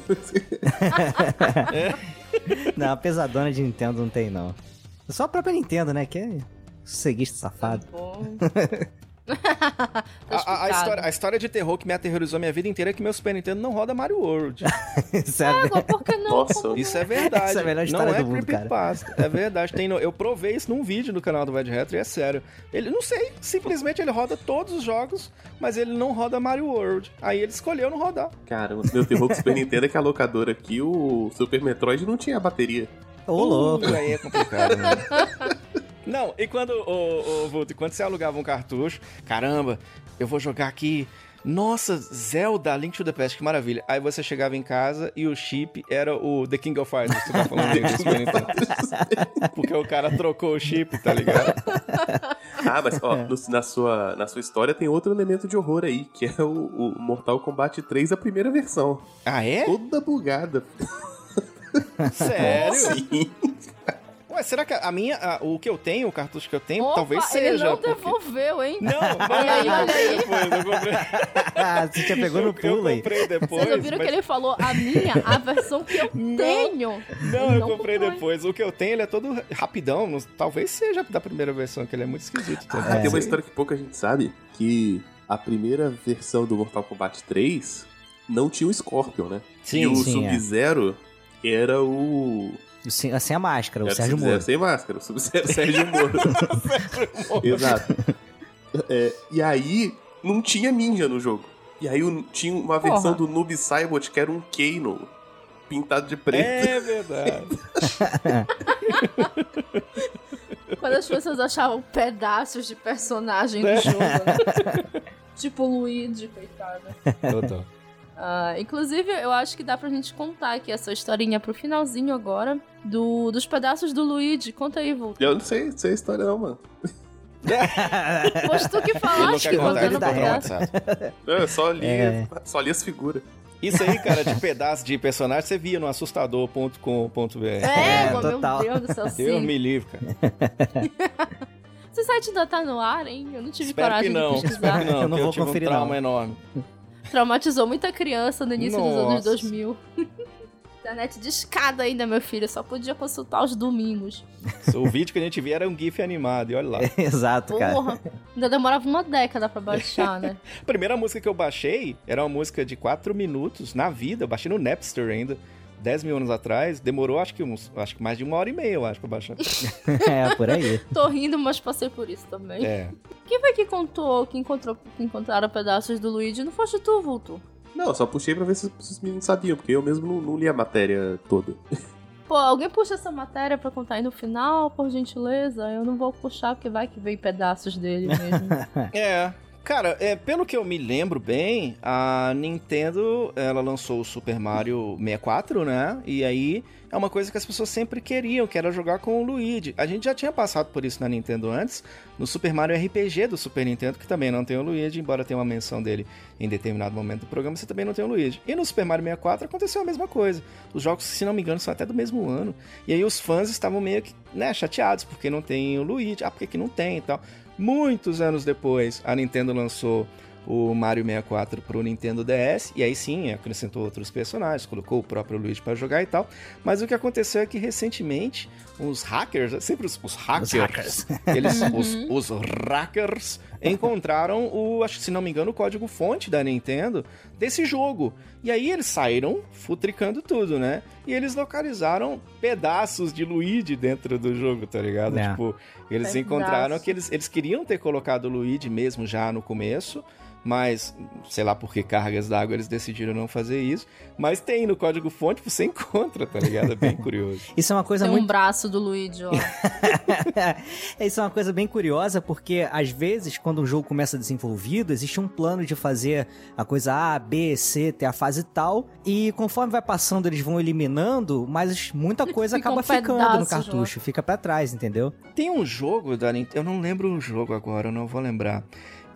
S5: não, a pesadona de Nintendo não tem, não. Só a própria Nintendo, né? Que é seguista safado. Tá bom.
S4: a, a, história, a, história, de terror que me aterrorizou minha vida inteira é que meu Super Nintendo não roda Mario World.
S2: isso é, é por que não? Nossa.
S4: Isso é verdade. Isso é a melhor história não é do mundo, creepypasta. É verdade. Tem no, eu provei isso num vídeo no canal do Vai Retro e é sério. Ele, não sei, simplesmente ele roda todos os jogos, mas ele não roda Mario World. Aí ele escolheu não rodar.
S3: Cara, o meu terror com o Super Nintendo é que a locadora aqui, o Super Metroid não tinha bateria.
S5: Ô, louco.
S4: Aí é complicado, né? Não, e quando, o, o, quando você alugava um cartucho, caramba, eu vou jogar aqui. Nossa, Zelda, Link to the Past, que maravilha. Aí você chegava em casa e o chip era o The King of Fighters, você tá falando dele, Porque o cara trocou o chip, tá ligado?
S3: Ah, mas ó, no, na, sua, na sua história tem outro elemento de horror aí, que é o, o Mortal Kombat 3, a primeira versão.
S4: Ah, é?
S3: Toda bugada.
S4: Sério?
S3: Sim.
S4: Ué, será que a minha, a, o que eu tenho, o cartucho que eu tenho, Opa, talvez seja.
S2: Ele não
S4: porque...
S2: devolveu, hein?
S4: Não, não, eu comprei depois, eu comprei.
S5: Você já pegou no pulo
S4: aí. Eu comprei depois.
S2: Vocês ouviram mas... que ele falou a minha, a versão que eu não, tenho?
S4: Não, eu comprei depois. O que eu tenho, ele é todo rapidão. Talvez seja da primeira versão, que ele é muito esquisito.
S3: Ah, tem uma história que pouca gente sabe, que a primeira versão do Mortal Kombat 3 não tinha o Scorpion, né?
S5: Sim,
S3: e o
S5: é.
S3: Sub-Zero é. era o
S5: sem, sem a máscara, o Sérgio Moro.
S3: Sem máscara, o Sérgio Moro. Exato. É, e aí, não tinha ninja no jogo. E aí tinha uma versão Porra. do Noob Saibot que era um Kano pintado de preto.
S4: É verdade.
S2: Quando as pessoas achavam pedaços de personagem do jogo. Né? tipo o Luigi, coitada.
S4: Total.
S2: Uh, inclusive, eu acho que dá pra gente contar aqui essa historinha pro finalzinho agora do, dos pedaços do Luigi. Conta aí, Vulto.
S3: Eu não sei, sei a história não, mano.
S2: Pois tu que falaste que contando pedaço.
S3: Eu só li, é. só li as figuras.
S4: Isso aí, cara, de pedaço de personagem, você via no assustador.com.br.
S2: É, é total. meu Deus do céu, sim.
S4: Deus me livre, cara.
S2: Esse site ainda tá no ar, hein? Eu não tive
S4: Espero
S2: coragem
S4: que não,
S2: de pesquisar.
S4: que não, eu não vou eu conferir um trauma não. enorme.
S2: Traumatizou muita criança no início
S4: Nossa.
S2: dos anos 2000. Internet de escada ainda, meu filho. Só podia consultar os domingos.
S4: O vídeo que a gente via era um GIF animado, e olha lá.
S5: Exato,
S2: Porra,
S5: cara.
S2: Ainda demorava uma década pra baixar, né?
S4: a primeira música que eu baixei era uma música de 4 minutos na vida. Eu baixei no Napster ainda. 10 mil anos atrás, demorou acho que uns, acho que mais de uma hora e meia, eu acho, pra baixar.
S5: é, por aí.
S2: Tô rindo, mas passei por isso também.
S4: É.
S2: Quem foi que contou, que encontrou, que encontraram pedaços do Luigi? Não foste tu, Vulto?
S3: Não, só puxei pra ver se, se os meninos sabiam, porque eu mesmo não, não li a matéria toda.
S2: Pô, alguém puxa essa matéria pra contar aí no final, por gentileza? Eu não vou puxar, porque vai que vem pedaços dele mesmo.
S4: é, Cara, é, pelo que eu me lembro bem, a Nintendo, ela lançou o Super Mario 64, né? E aí é uma coisa que as pessoas sempre queriam, que era jogar com o Luigi. A gente já tinha passado por isso na Nintendo antes, no Super Mario RPG do Super Nintendo, que também não tem o Luigi, embora tenha uma menção dele em determinado momento do programa, você também não tem o Luigi. E no Super Mario 64 aconteceu a mesma coisa. Os jogos, se não me engano, são até do mesmo ano. E aí os fãs estavam meio que, né, chateados, porque não tem o Luigi. Ah, por que, que não tem e tal. Muitos anos depois, a Nintendo lançou o Mario 64 para o Nintendo DS, e aí sim acrescentou outros personagens, colocou o próprio Luigi para jogar e tal. Mas o que aconteceu é que recentemente os hackers, sempre os, os hackers, os hackers. eles, os, os hackers encontraram o, acho que se não me engano, o código fonte da Nintendo desse jogo. E aí eles saíram futricando tudo, né? E eles localizaram pedaços de Luigi dentro do jogo, tá ligado? É. Tipo, eles Pedaço. encontraram que eles, eles queriam ter colocado o Luigi mesmo já no começo, mas sei lá por que cargas d'água eles decidiram não fazer isso. Mas tem no código fonte, você encontra, tá ligado? É bem curioso.
S5: isso é uma coisa
S2: tem
S5: muito.
S2: um braço do Luigi, ó.
S5: isso é uma coisa bem curiosa, porque às vezes, quando um jogo começa desenvolvido, existe um plano de fazer a coisa A, B, C, ter a fase tal, e conforme vai passando, eles vão eliminando, mas muita coisa acaba um ficando no cartucho, fica para trás, entendeu?
S4: Tem um jogo da Nintendo, eu não lembro o jogo agora, eu não vou lembrar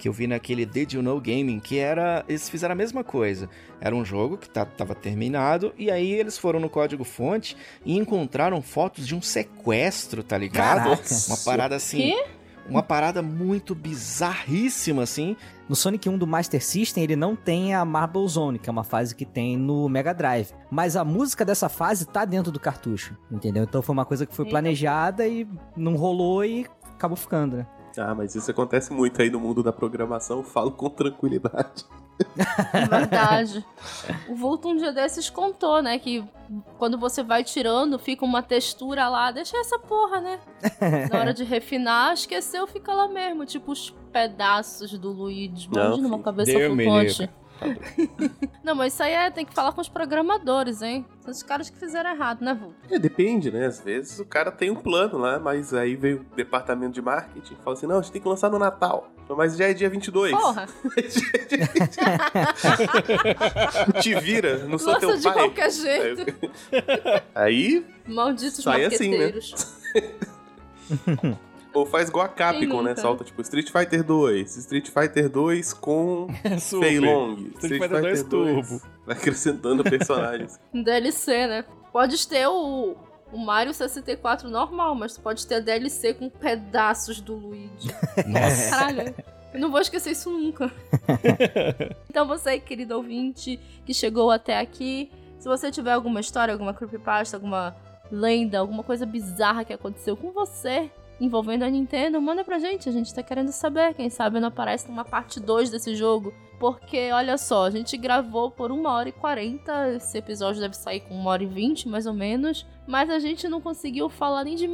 S4: que eu vi naquele Did You Know Gaming, que era. Eles fizeram a mesma coisa. Era um jogo que tá, tava terminado, e aí eles foram no código-fonte e encontraram fotos de um sequestro, tá ligado?
S5: Caraca.
S4: Uma parada assim.
S2: Quê?
S4: Uma parada muito bizarríssima, assim.
S5: No Sonic 1 do Master System, ele não tem a Marble Zone, que é uma fase que tem no Mega Drive. Mas a música dessa fase tá dentro do cartucho, entendeu? Então foi uma coisa que foi planejada e não rolou e acabou ficando, né?
S3: Ah, mas isso acontece muito aí no mundo da programação, falo com tranquilidade.
S2: É verdade. O Vulto um dia desses contou, né, que quando você vai tirando, fica uma textura lá, deixa essa porra, né? Na hora de refinar, esqueceu, fica lá mesmo, tipo os pedaços do Luigi, imagina uma cabeça flutuante. Não, mas isso aí é, tem que falar com os programadores, hein? São os caras que fizeram errado, né, Vu?
S3: É, depende, né? Às vezes o cara tem um plano lá, mas aí veio o departamento de marketing e fala assim: não, a gente tem que lançar no Natal. Mas já é dia 22.
S2: Porra!
S3: Te vira, não sou
S2: Lança
S3: teu
S2: de
S3: pai.
S2: qualquer jeito.
S3: Aí
S2: Malditos
S3: sai assim, né? Ou faz igual a Capcom, né? Solta tipo Street Fighter 2, Street Fighter 2 com. Fei Long,
S4: Street Fighter 2 Turbo.
S3: Vai acrescentando personagens.
S2: DLC, né? Pode ter o, o Mario 64 normal, mas tu pode ter DLC com pedaços do Luigi.
S4: Nossa.
S2: Caralho. Eu não vou esquecer isso nunca. então você, querido ouvinte, que chegou até aqui, se você tiver alguma história, alguma creepypasta, alguma lenda, alguma coisa bizarra que aconteceu com você envolvendo a Nintendo, manda pra gente. A gente tá querendo saber. Quem sabe não aparece numa parte 2 desse jogo. Porque, olha só, a gente gravou por 1 hora e 40. Esse episódio deve sair com 1 hora e 20, mais ou menos. Mas a gente não conseguiu falar nem de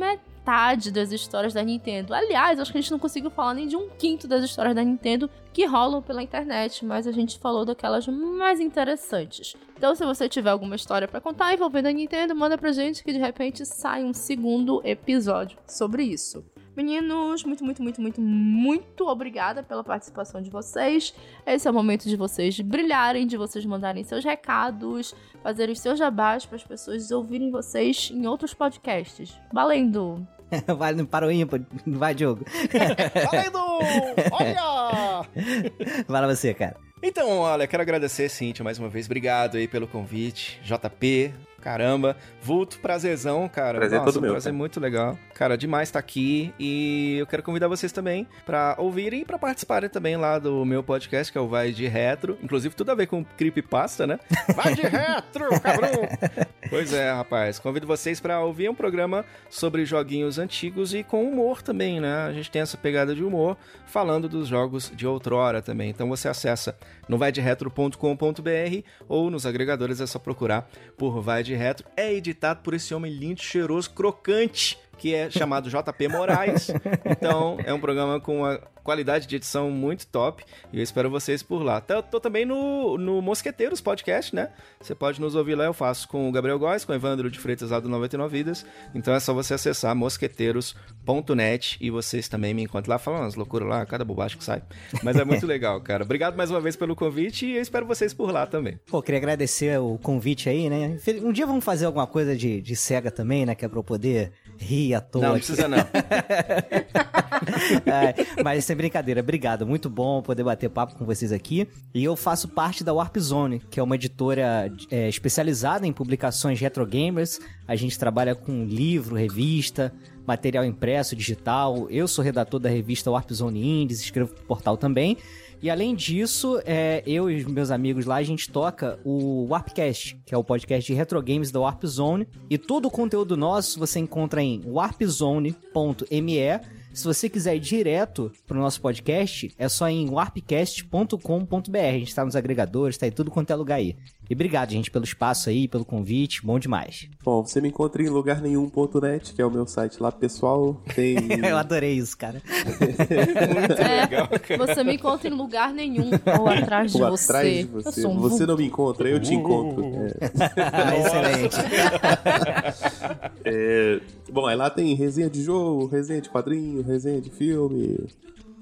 S2: metade das histórias da Nintendo. Aliás, acho que a gente não conseguiu falar nem de um quinto das histórias da Nintendo que rolam pela internet, mas a gente falou daquelas mais interessantes. Então, se você tiver alguma história pra contar envolvendo a Nintendo, manda pra gente que de repente sai um segundo episódio sobre isso. Meninos, muito, muito, muito, muito, muito obrigada pela participação de vocês. Esse é o momento de vocês brilharem, de vocês mandarem seus recados, fazerem seus jabás para as pessoas ouvirem vocês em outros podcasts. Valendo!
S5: Vai no para o ímpar. Vai, Diogo.
S4: Valendo! Olha!
S5: Lá você, cara.
S4: Então, olha, quero agradecer, Cintia, mais uma vez. Obrigado aí pelo convite. JP, caramba. Vulto, prazerzão, cara.
S3: Prazer é
S4: Nossa,
S3: todo meu,
S4: prazer
S3: cara.
S4: muito legal. Cara, demais estar aqui. E eu quero convidar vocês também pra ouvirem e pra participarem também lá do meu podcast, que é o Vai de Retro. Inclusive, tudo a ver com Creepypasta, né? Vai de Retro, cabrão! Pois é, rapaz. Convido vocês pra ouvir um programa sobre joguinhos antigos e com humor também, né? A gente tem essa pegada de humor falando dos jogos de outrora também. Então você acessa no vaideretro.com.br ou nos agregadores é só procurar por Vai de Retro. É editado por esse homem lindo, cheiroso, crocante, que é chamado JP Moraes. Então é um programa com uma qualidade de edição muito top. E eu espero vocês por lá. Tô, tô também no, no Mosqueteiros Podcast, né? Você pode nos ouvir lá, eu faço com o Gabriel Góes, com o Evandro de Freitas lá do 99 Vidas. Então é só você acessar mosqueteiros.net e vocês também me encontram lá. Falam umas loucuras lá, cada bobagem que sai. Mas é muito legal, cara. Obrigado mais uma vez pelo convite e eu espero vocês por lá também.
S5: Pô, queria agradecer o convite aí, né? Um dia vamos fazer alguma coisa de, de SEGA também, né? Que é pra eu poder rir à toa.
S4: Não, não precisa não.
S5: é, mas sem brincadeira, obrigado. Muito bom poder bater papo com vocês aqui. E eu faço parte da Warp Zone, que é uma editora é, especializada em publicações retro gamers. A gente trabalha com livro, revista, material impresso, digital. Eu sou redator da revista Warp Zone Indies, escrevo pro portal também. E além disso, é, eu e meus amigos lá, a gente toca o Warpcast, que é o podcast de retro games da Warp Zone. E todo o conteúdo nosso você encontra em warpzone.me se você quiser ir direto pro nosso podcast, é só em warpcast.com.br. A gente tá nos agregadores, tá em tudo quanto é lugar aí. E obrigado, gente, pelo espaço aí, pelo convite, bom demais.
S3: Bom, você me encontra em lugar nenhum.net, que é o meu site lá pessoal. Tem.
S5: Eu adorei isso, cara.
S2: Muito é, legal, cara. Você me encontra em lugar nenhum ou atrás de
S3: ou
S2: você.
S3: Atrás de você. Um você não me encontra, eu te encontro.
S5: É. Excelente.
S3: é, bom, aí lá tem resenha de jogo, resenha de quadrinho, resenha de filme,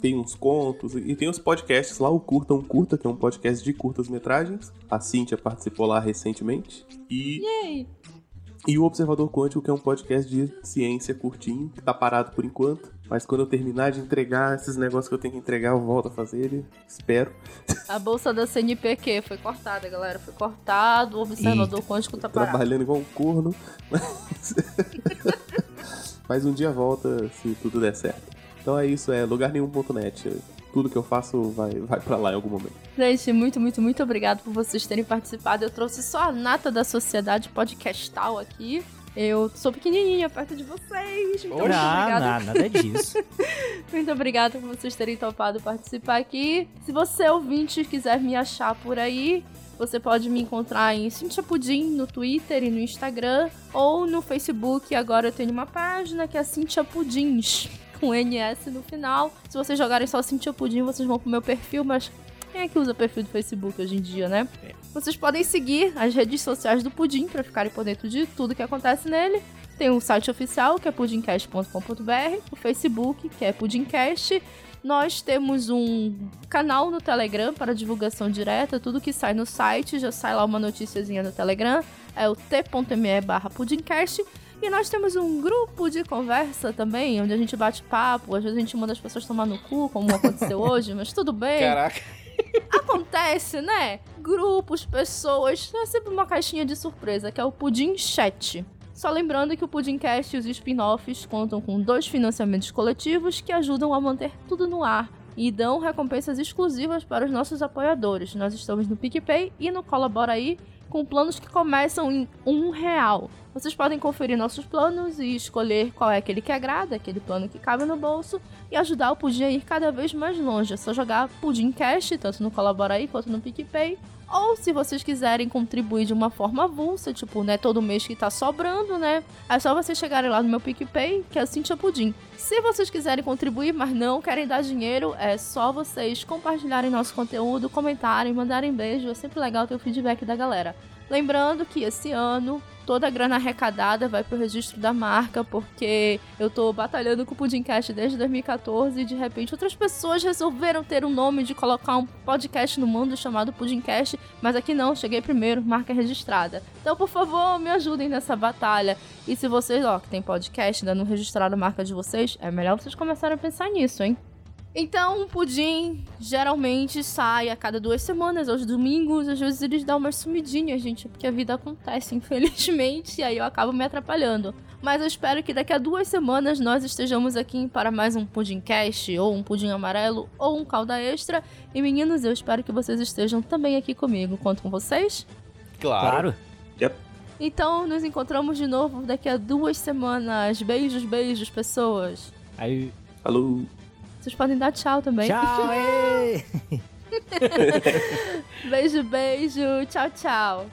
S3: tem uns contos e tem os podcasts lá, o Curta um Curta, que é um podcast de curtas metragens. A Cíntia participou lá recentemente. E.
S2: Yay.
S3: E o Observador Quântico, que é um podcast de ciência curtinho, que tá parado por enquanto. Mas quando eu terminar de entregar esses negócios que eu tenho que entregar, eu volto a fazer ele. Espero.
S2: A bolsa da CNPq foi cortada, galera. Foi cortado. O Observador Eita. Quântico tá parado.
S3: Trabalhando igual um corno. Mas... mas um dia volta se tudo der certo. Então é isso, é lugarnenhum.net. Tudo que eu faço vai, vai para lá em algum momento.
S2: Gente, muito, muito, muito obrigado por vocês terem participado. Eu trouxe só a nata da sociedade podcastal aqui. Eu sou pequenininha perto de vocês. Muito
S5: obrigada. Não, nada disso.
S2: muito obrigada por vocês terem topado participar aqui. Se você, ouvinte, quiser me achar por aí, você pode me encontrar em Cintia Pudim no Twitter e no Instagram. Ou no Facebook. Agora eu tenho uma página que é Cintia Pudins com NS no final. Se vocês jogarem só Cintia Pudim, vocês vão pro meu perfil, mas quem é que usa perfil do Facebook hoje em dia, né? É. Vocês podem seguir as redes sociais do Pudim para ficarem por dentro de tudo que acontece nele. Tem o site oficial, que é pudimcast.com.br, o Facebook, que é Pudimcast. Nós temos um canal no Telegram para divulgação direta, tudo que sai no site, já sai lá uma noticiazinha no Telegram, é o t.me barra pudimcast. E nós temos um grupo de conversa também, onde a gente bate papo, às vezes a gente manda as pessoas tomar no cu, como aconteceu hoje, mas tudo bem.
S4: Caraca.
S2: Acontece, né? Grupos, pessoas, é sempre uma caixinha de surpresa, que é o Pudim Chat. Só lembrando que o Pudimcast e os spin-offs contam com dois financiamentos coletivos que ajudam a manter tudo no ar e dão recompensas exclusivas para os nossos apoiadores. Nós estamos no PicPay e no Colabora aí, com planos que começam em um real. Vocês podem conferir nossos planos e escolher qual é aquele que agrada, aquele plano que cabe no bolso e ajudar o Pudim a ir cada vez mais longe. É só jogar Pudim Cash, tanto no Colabora aí quanto no PicPay. Ou se vocês quiserem contribuir de uma forma avulsa, tipo, né, todo mês que tá sobrando, né? É só vocês chegarem lá no meu PicPay, que é Cintia Pudim. Se vocês quiserem contribuir, mas não querem dar dinheiro, é só vocês compartilharem nosso conteúdo, comentarem, mandarem beijo. É sempre legal ter o feedback da galera. Lembrando que esse ano toda a grana arrecadada vai pro registro da marca, porque eu tô batalhando com o Pudimcast desde 2014 e de repente outras pessoas resolveram ter um nome de colocar um podcast no mundo chamado Pudimcast, mas aqui não, cheguei primeiro, marca registrada. Então, por favor, me ajudem nessa batalha. E se vocês, ó, que tem podcast, ainda não registraram a marca de vocês, é melhor vocês começarem a pensar nisso, hein? Então, o pudim geralmente sai a cada duas semanas, aos domingos. Às vezes eles dão uma sumidinha, gente, porque a vida acontece, infelizmente, e aí eu acabo me atrapalhando. Mas eu espero que daqui a duas semanas nós estejamos aqui para mais um pudim cast, ou um pudim amarelo, ou um calda extra. E meninos, eu espero que vocês estejam também aqui comigo. Conto com vocês?
S4: Claro. claro.
S3: Yep.
S2: Então, nos encontramos de novo daqui a duas semanas. Beijos, beijos, pessoas.
S5: Aí.
S3: Falou.
S2: Vocês podem dar tchau também.
S5: Tchau!
S2: beijo, beijo. Tchau, tchau.